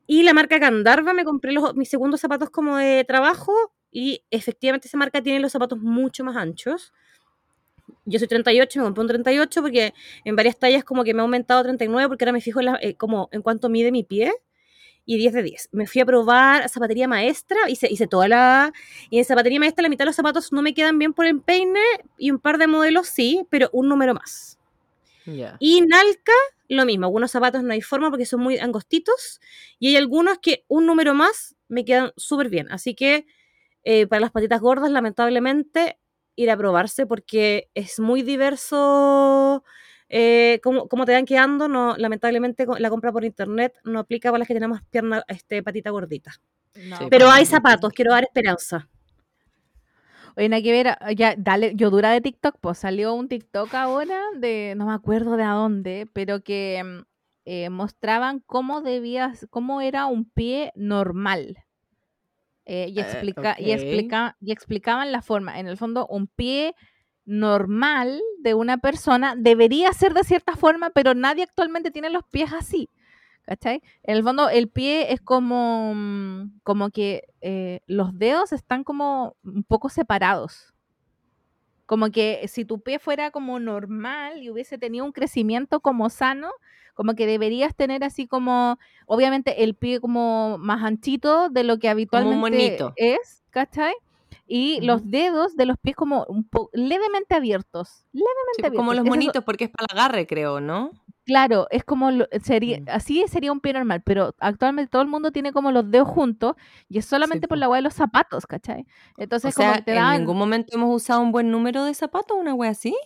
Y la marca Gandarva, me compré los, mis segundos zapatos como de trabajo. Y efectivamente, esa marca tiene los zapatos mucho más anchos. Yo soy 38, me compré un 38 porque en varias tallas como que me ha aumentado a 39 porque ahora me fijo en, la- eh, como en cuánto mide mi pie y 10 de 10. Me fui a probar zapatería maestra, hice, hice toda la... Y en zapatería maestra la mitad de los zapatos no me quedan bien por el peine y un par de modelos sí, pero un número más. Ya. Y Nalca, lo mismo, algunos zapatos no hay forma porque son muy angostitos y hay algunos que un número más me quedan súper bien. Así que eh, para las patitas gordas, lamentablemente, ir a probarse porque es muy diverso eh, cómo, cómo te van quedando. No, lamentablemente la compra por internet no aplica para las que tenemos pierna, este, patita gordita. No, Sí, Pero hay totalmente. zapatos, quiero dar esperanza. Oye, nada que ver, ah, ya, dale, yo dura de TikTok, pues salió un TikTok ahora de, no me acuerdo de a dónde, pero que mm, eh, mostraban cómo debías, cómo era un pie normal. Eh, y, Eh, explica, y, ok. explica, y explicaban la forma. En el fondo, un pie normal de una persona debería ser de cierta forma, pero nadie actualmente tiene los pies así. ¿Cachai? En el fondo, el pie es como, mm, como que eh, los dedos están como un poco separados. Como que si tu pie fuera como normal y hubiese tenido un crecimiento como sano, como que deberías tener así como, obviamente, el pie como más anchito de lo que habitualmente es, ¿cachai? Y los dedos de los pies como un po- levemente abiertos. Levemente Sí, pues, como abiertos. los Ese es- monitos, porque es para el agarre, creo, ¿no? Claro, es como lo- sería, Mm. así sería un pie normal, pero actualmente todo el mundo tiene como los dedos juntos y es solamente por po. la hueá de los zapatos, ¿cachai? Entonces o sea, como que te ¿en ningún momento hemos usado un buen número de zapatos, una wea así?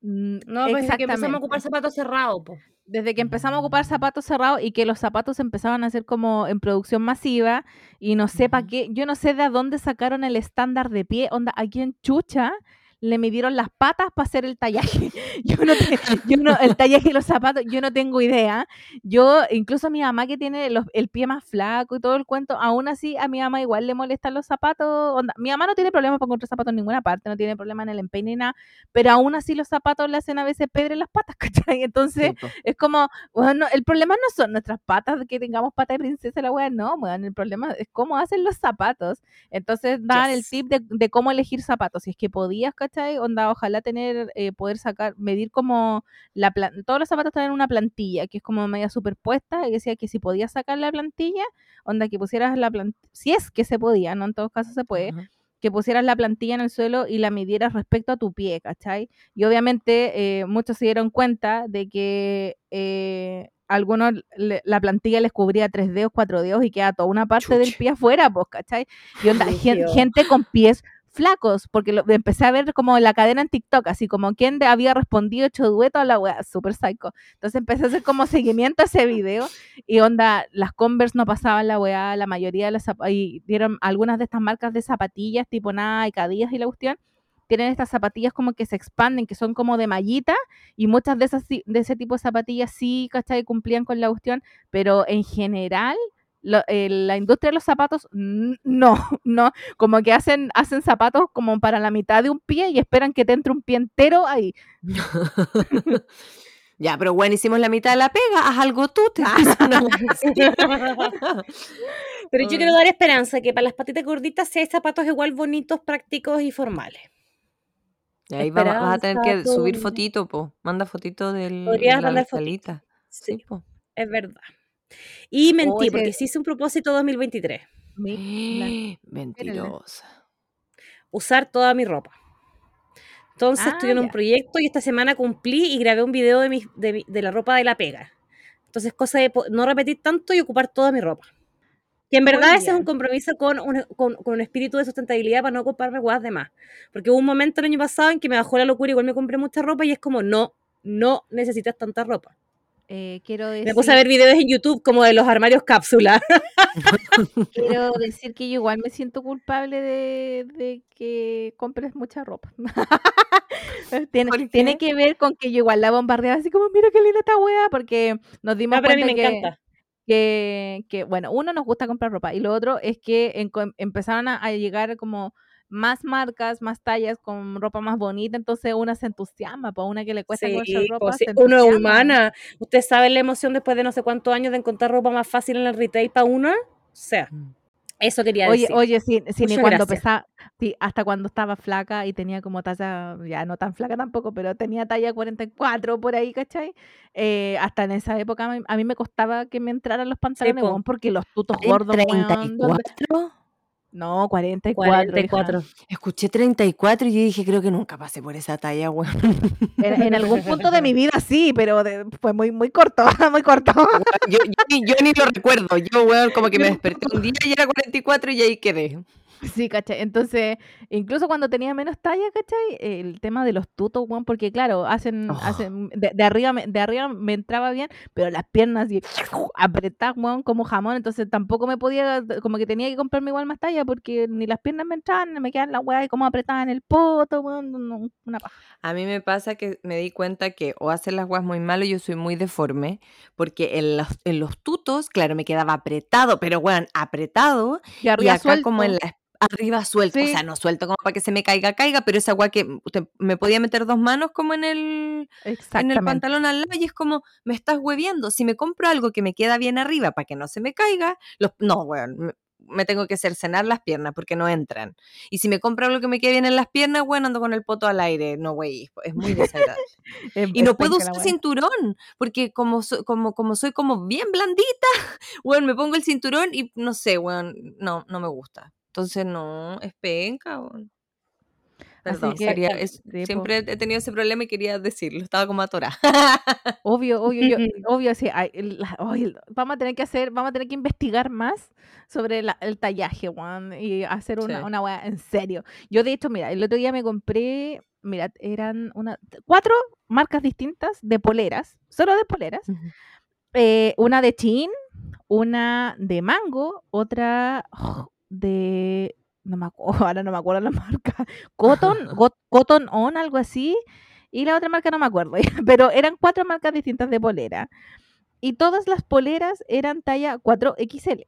Mm, No, pues desde que empezamos a ocupar zapatos cerrados. po. Desde que empezamos a ocupar zapatos cerrados y que los zapatos empezaban a ser como en producción masiva y no sé para qué, yo no sé de dónde sacaron el estándar de pie, onda, aquí en Chucha le midieron las patas para hacer el tallaje. Yo no, te- yo no, el tallaje de los zapatos, yo no tengo idea. Yo, incluso mi mamá que tiene los- el pie más flaco y todo el cuento, aún así a mi mamá igual le molestan los zapatos. onda, mi mamá no tiene problemas para encontrar zapatos en ninguna parte, no tiene problema en el empeine ni nada, pero aún así los zapatos le hacen a veces pedre en las patas, ¿cachai? Entonces, po. es como, bueno, el problema no son nuestras patas, que tengamos pata de princesa, la wea, no, weón, el problema es cómo hacen los zapatos. Entonces, dan el Yes. tip de, de cómo elegir zapatos. Si es que podías, ¿cachai? Onda, ojalá tener, eh, poder sacar, medir como la plan todos los zapatos traen una plantilla, que es como media superpuesta, y decía que si podías sacar la plantilla, onda, que pusieras la plantilla, si es que se podía, no en todos casos se puede, que pusieras la plantilla en el suelo y la midieras respecto a tu pie, ¿cachai? Y obviamente eh, muchos se dieron cuenta de que eh, algunos le- la plantilla les cubría tres dedos, cuatro dedos y queda toda una parte del pie afuera, pues, ¿cachai? Y onda, gente con pies flacos, porque lo, empecé a ver como la cadena en TikTok, así como quién había respondido hecho dueto a la wea, super psycho. Entonces empecé a hacer como seguimiento a ese video y onda, las Converse no pasaban la weá, la mayoría de las y dieron algunas de estas marcas de zapatillas, tipo Nike, Adidas y la cuestión, tienen estas zapatillas como que se expanden, que son como de mallita, y muchas de esas de ese tipo de zapatillas sí, ¿cachai? Cumplían con la cuestión, pero en general lo- eh, la industria de los zapatos no, no, como que hacen, hacen zapatos como para la mitad de un pie y esperan que te entre un pie entero ahí. ya, pero bueno, hicimos la mitad de la pega, haz algo tú, te empiezan a decir. Pero yo quiero dar esperanza que para las patitas gorditas hay zapatos igual bonitos, prácticos y formales. Y ahí va- vas a tener que subir fotito, po. Manda fotito del Podrías la fotito. salita. Sí, Sí, po. es verdad. Y mentí, Oye. porque sí hice un propósito 2023. Mi- la- Mentirosa. Usar toda mi ropa. Entonces Ah, estoy en un ya. proyecto y esta semana cumplí y grabé un video de, mi- de, mi- de la ropa de la pega. Entonces, cosa de no repetir tanto y ocupar toda mi ropa. Que en Muy verdad ese es un compromiso con un, con, con un espíritu de sustentabilidad para no ocuparme guas de más. Porque hubo un momento el año pasado en que me bajó la locura, igual me compré mucha ropa y es como, no, no necesitas tanta ropa. Eh, quiero decir, Me puse a ver videos en YouTube como de los armarios cápsula. quiero decir que yo igual me siento culpable de, de que compres mucha ropa. tiene, ¿Por tiene que ver con que yo igual la bombardeaba así como, mira qué linda esta wea, porque nos dimos No, pero a mí cuenta me que, encanta. que, que, bueno, uno nos gusta comprar ropa y lo otro es que en- empezaron a, a llegar como más marcas, más tallas con ropa más bonita, entonces una se entusiasma, pues una que le cuesta encontrar Sí, ropa pues sí, se uno es humana. Usted sabe la emoción después de no sé cuántos años de encontrar ropa más fácil en el retail para uno. O sea, Mm. eso quería Oye, decir. oye, sí, sí, ni cuando pesaba, sí, hasta cuando estaba flaca y tenía como talla, ya no tan flaca tampoco, pero tenía talla 44 por ahí, ¿cachai? Eh, hasta en esa época a mí, a mí me costaba que me entraran los pantalones, po. weón, porque los tutos ¿En gordos, weón, ¿dónde- 34? No, 44, 44. Escuché 34 y yo dije, creo que nunca pasé por esa talla, weón. En, en algún punto de mi vida sí, pero de- fue muy, muy corto, muy corto. Yo, yo ni, yo ni lo recuerdo. Yo, weón, como que me desperté un día y era 44 y ahí quedé. Sí, ¿cachai? Entonces, incluso cuando tenía menos talla, ¿cachai? El tema de los tutos, weón, porque claro, hacen, Oh. hacen de, de arriba, me- de arriba me entraba bien, pero las piernas y apretadas, weón, como jamón, entonces tampoco me podía, como que tenía que comprarme igual más talla, porque ni las piernas me entraban, me quedaban las weas y como apretadas en el poto, weón, una paja. A mí me pasa que me di cuenta que o hacen las guas muy mal o yo soy muy deforme, porque en los, en los tutos, claro, me quedaba apretado, pero weón, apretado, Y acá como en la arriba suelto, o sea, no suelto como para que se me caiga, caiga, pero esa agua que usted- me podía meter dos manos como en el, en el pantalón al lado y es como, me estás hueviando. Si me compro algo que me queda bien arriba para que no se me caiga, los, no, weón, me, me tengo que cercenar las piernas porque no entran. Y si me compro algo que me quede bien en las piernas, bueno, ando con el poto al aire. No, güey, es muy desagradable. Es- Y no puedo usar cinturón, porque como, so- como, como soy como bien blandita, weón, me pongo el cinturón y no sé, weón, no, no me gusta. Entonces, no, es penca, weón. Perdón, que, quería- exacto, es- sí, po. siempre he tenido ese problema y quería decirlo, estaba como atorada. Obvio, obvio, yo, obvio, sí. ay, el- la- ay, el- vamos a tener que hacer, vamos a tener que investigar más sobre la- el tallaje, Juan, y hacer una, Sí. una weá en serio. Yo, de hecho, mira, el otro día me compré, mira, eran una, cuatro marcas distintas de poleras, solo de poleras. Eh, una de Chin, una de Mango, otra oh, de. No me acuerdo, ahora no me acuerdo la marca. Cotton, Got- Cotton On, algo así. Y la otra marca no me acuerdo. Pero eran cuatro marcas distintas de polera. Y todas las poleras eran talla 4XL.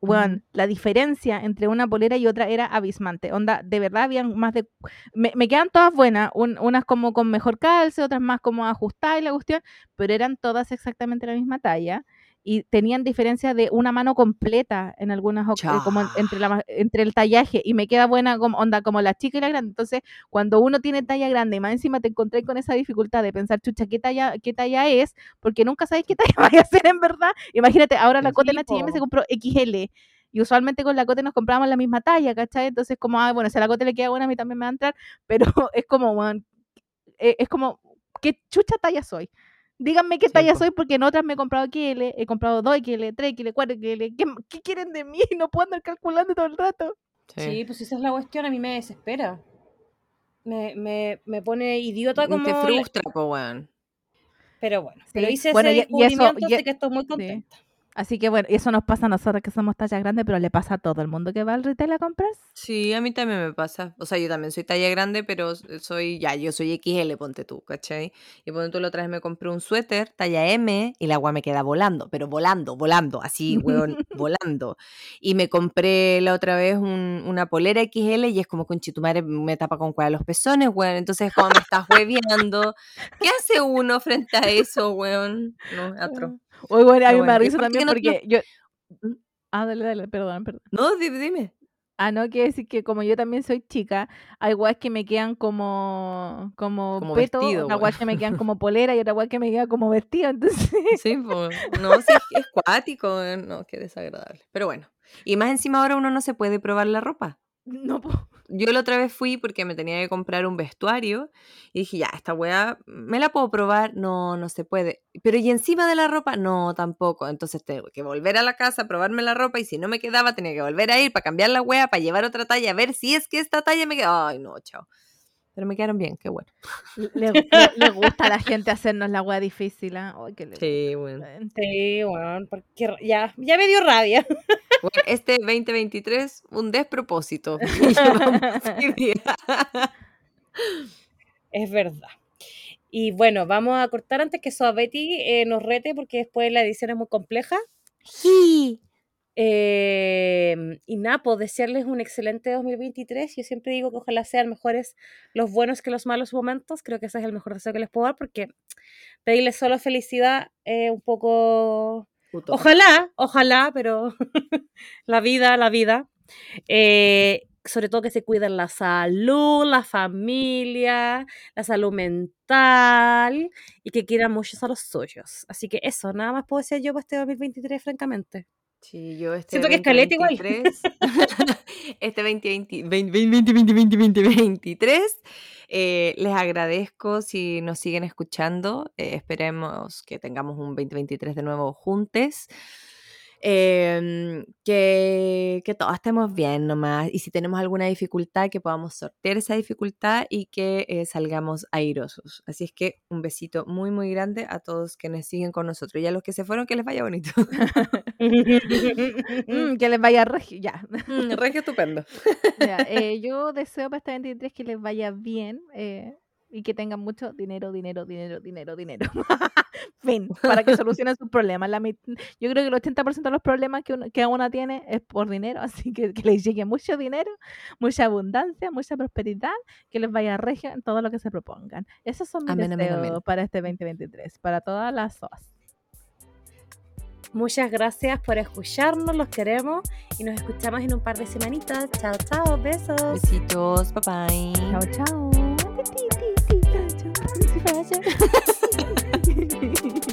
Bueno, la diferencia entre una polera y otra era abismante. Onda, de verdad habían más de. Me, me quedan todas buenas. un- unas como con mejor calce, otras más como ajustadas y la cuestión. Pero eran todas exactamente la misma talla. Y tenían diferencia de una mano completa en algunas. eh, como en- entre, la, entre el tallaje. Y me queda buena como, onda como la chica y la grande. Entonces, cuando uno tiene talla grande y más encima te encontré con esa dificultad de pensar, chucha, ¿qué talla, qué talla es? Porque nunca sabes qué talla vaya a ser en verdad. Imagínate, ahora la Sí, Cote en H&M se compró XL. Y usualmente con la Cote nos comprábamos la misma talla, ¿cachai? Entonces, como, ah, bueno, si a la Cote le queda buena, a mí también me va a entrar. Pero es como, weón, eh, es como, ¿qué chucha talla soy? Díganme qué Sí, talla po. soy, porque en otras me he comprado XL, he comprado 2XL, 3XL, 4XL. ¿Qué, ¿Qué quieren de mí? No puedo andar calculando todo el rato. Sí, pues esa es la cuestión, a mí me desespera. Me, me, me pone idiota como... Te la- frustra, po, weón. Pero bueno, pero Sí, hice bueno, ese y- y eso- y- así que estoy muy contenta. Así que bueno, y eso nos pasa a nosotros que somos talla grande, pero le pasa a todo el mundo que va al retail a comprar. Sí, a mí también me pasa. O sea, yo también soy talla grande, pero s- soy, ya, yo soy XL, ponte tú, ¿cachai? Y ponte tú la otra vez me compré un suéter, talla M, y la agua me queda volando, pero volando, volando, así, weón, volando. Y me compré la otra vez un- una polera XL y es como con chitumare me tapa con cuál los pezones, weón. Entonces, como me estás hueviando, ¿qué hace uno frente a eso, weón? No, atro. Oye, bueno, a mí me bueno, risa también no- porque yo... Ah, dale, dale, perdón, perdón. No, di- dime. Ah, no, quiere decir que como yo también soy chica, hay guas que me quedan como, como, Como peto, vestido, guas que me quedan como polera y otra guas que me queda como vestido, entonces... Sí, po. no, sí, es, cuático, no, qué desagradable. Pero bueno, y más encima ahora uno no se puede probar la ropa. No puedo. Yo la otra vez fui porque me tenía que comprar un vestuario y dije, ya, esta weá, ¿me la puedo probar? No, no se puede. Pero ¿y encima de la ropa? No, tampoco. Entonces tengo que volver a la casa, probarme la ropa y si no me quedaba tenía que volver a ir para cambiar la weá, para llevar otra talla, a ver si es que esta talla me queda. Ay, no, chao. Pero me quedaron bien, qué bueno. Le, le- le gusta a la gente hacernos la wea difícil. ¿ah? Ay, que le Sí, bueno. Sí, bueno, porque ya, ya me dio rabia. Bueno, este 2023, un despropósito. Es verdad. Y bueno, vamos a cortar antes que Soabetti eh, nos rete porque después la edición es muy compleja. Eh, y Napo, desearles un excelente 2023. Yo siempre digo que ojalá sean mejores los buenos que los malos momentos. Creo que ese es el mejor deseo que les puedo dar porque pedirles solo felicidad es un poco... Ojalá, ojalá, pero la vida, la vida. Eh, sobre todo que se cuiden la salud, la familia, la salud mental y que quieran muchos a los suyos. Así que eso, nada más puedo decir yo para este 2023, francamente. Sí, yo este Siento que es igual. 2023, este 2020, 2020, 2020, 2023, eh, les agradezco si nos siguen escuchando. eh, esperemos que tengamos un 2023 de nuevo juntos. Em, que, que todos estemos bien nomás. Y si tenemos alguna dificultad, que podamos sortear esa dificultad y que eh, salgamos airosos. Así es que un besito muy, muy grande a todos quienes siguen con nosotros. Y a los que se fueron, que les vaya bonito. Mm, que les vaya regio. Ya. Mm, Regio estupendo. Ya, eh, yo deseo para este 23 que les vaya bien eh, y que tengan mucho dinero, dinero, dinero, dinero, dinero. fin, para que solucionen sus problemas. La yo creo que el 80% de los problemas que, uno, que una tiene es por dinero, así que que les llegue mucho dinero, mucha abundancia, mucha prosperidad, que les vaya regio en todo lo que se propongan. Esos son mis Amén, amén, deseos amén. para este 2023, para todas las SOAS. Muchas gracias por escucharnos, los queremos y nos escuchamos en un par de semanitas. Chao, chao, besos. Besitos, bye bye. Chao, chao. フラッシ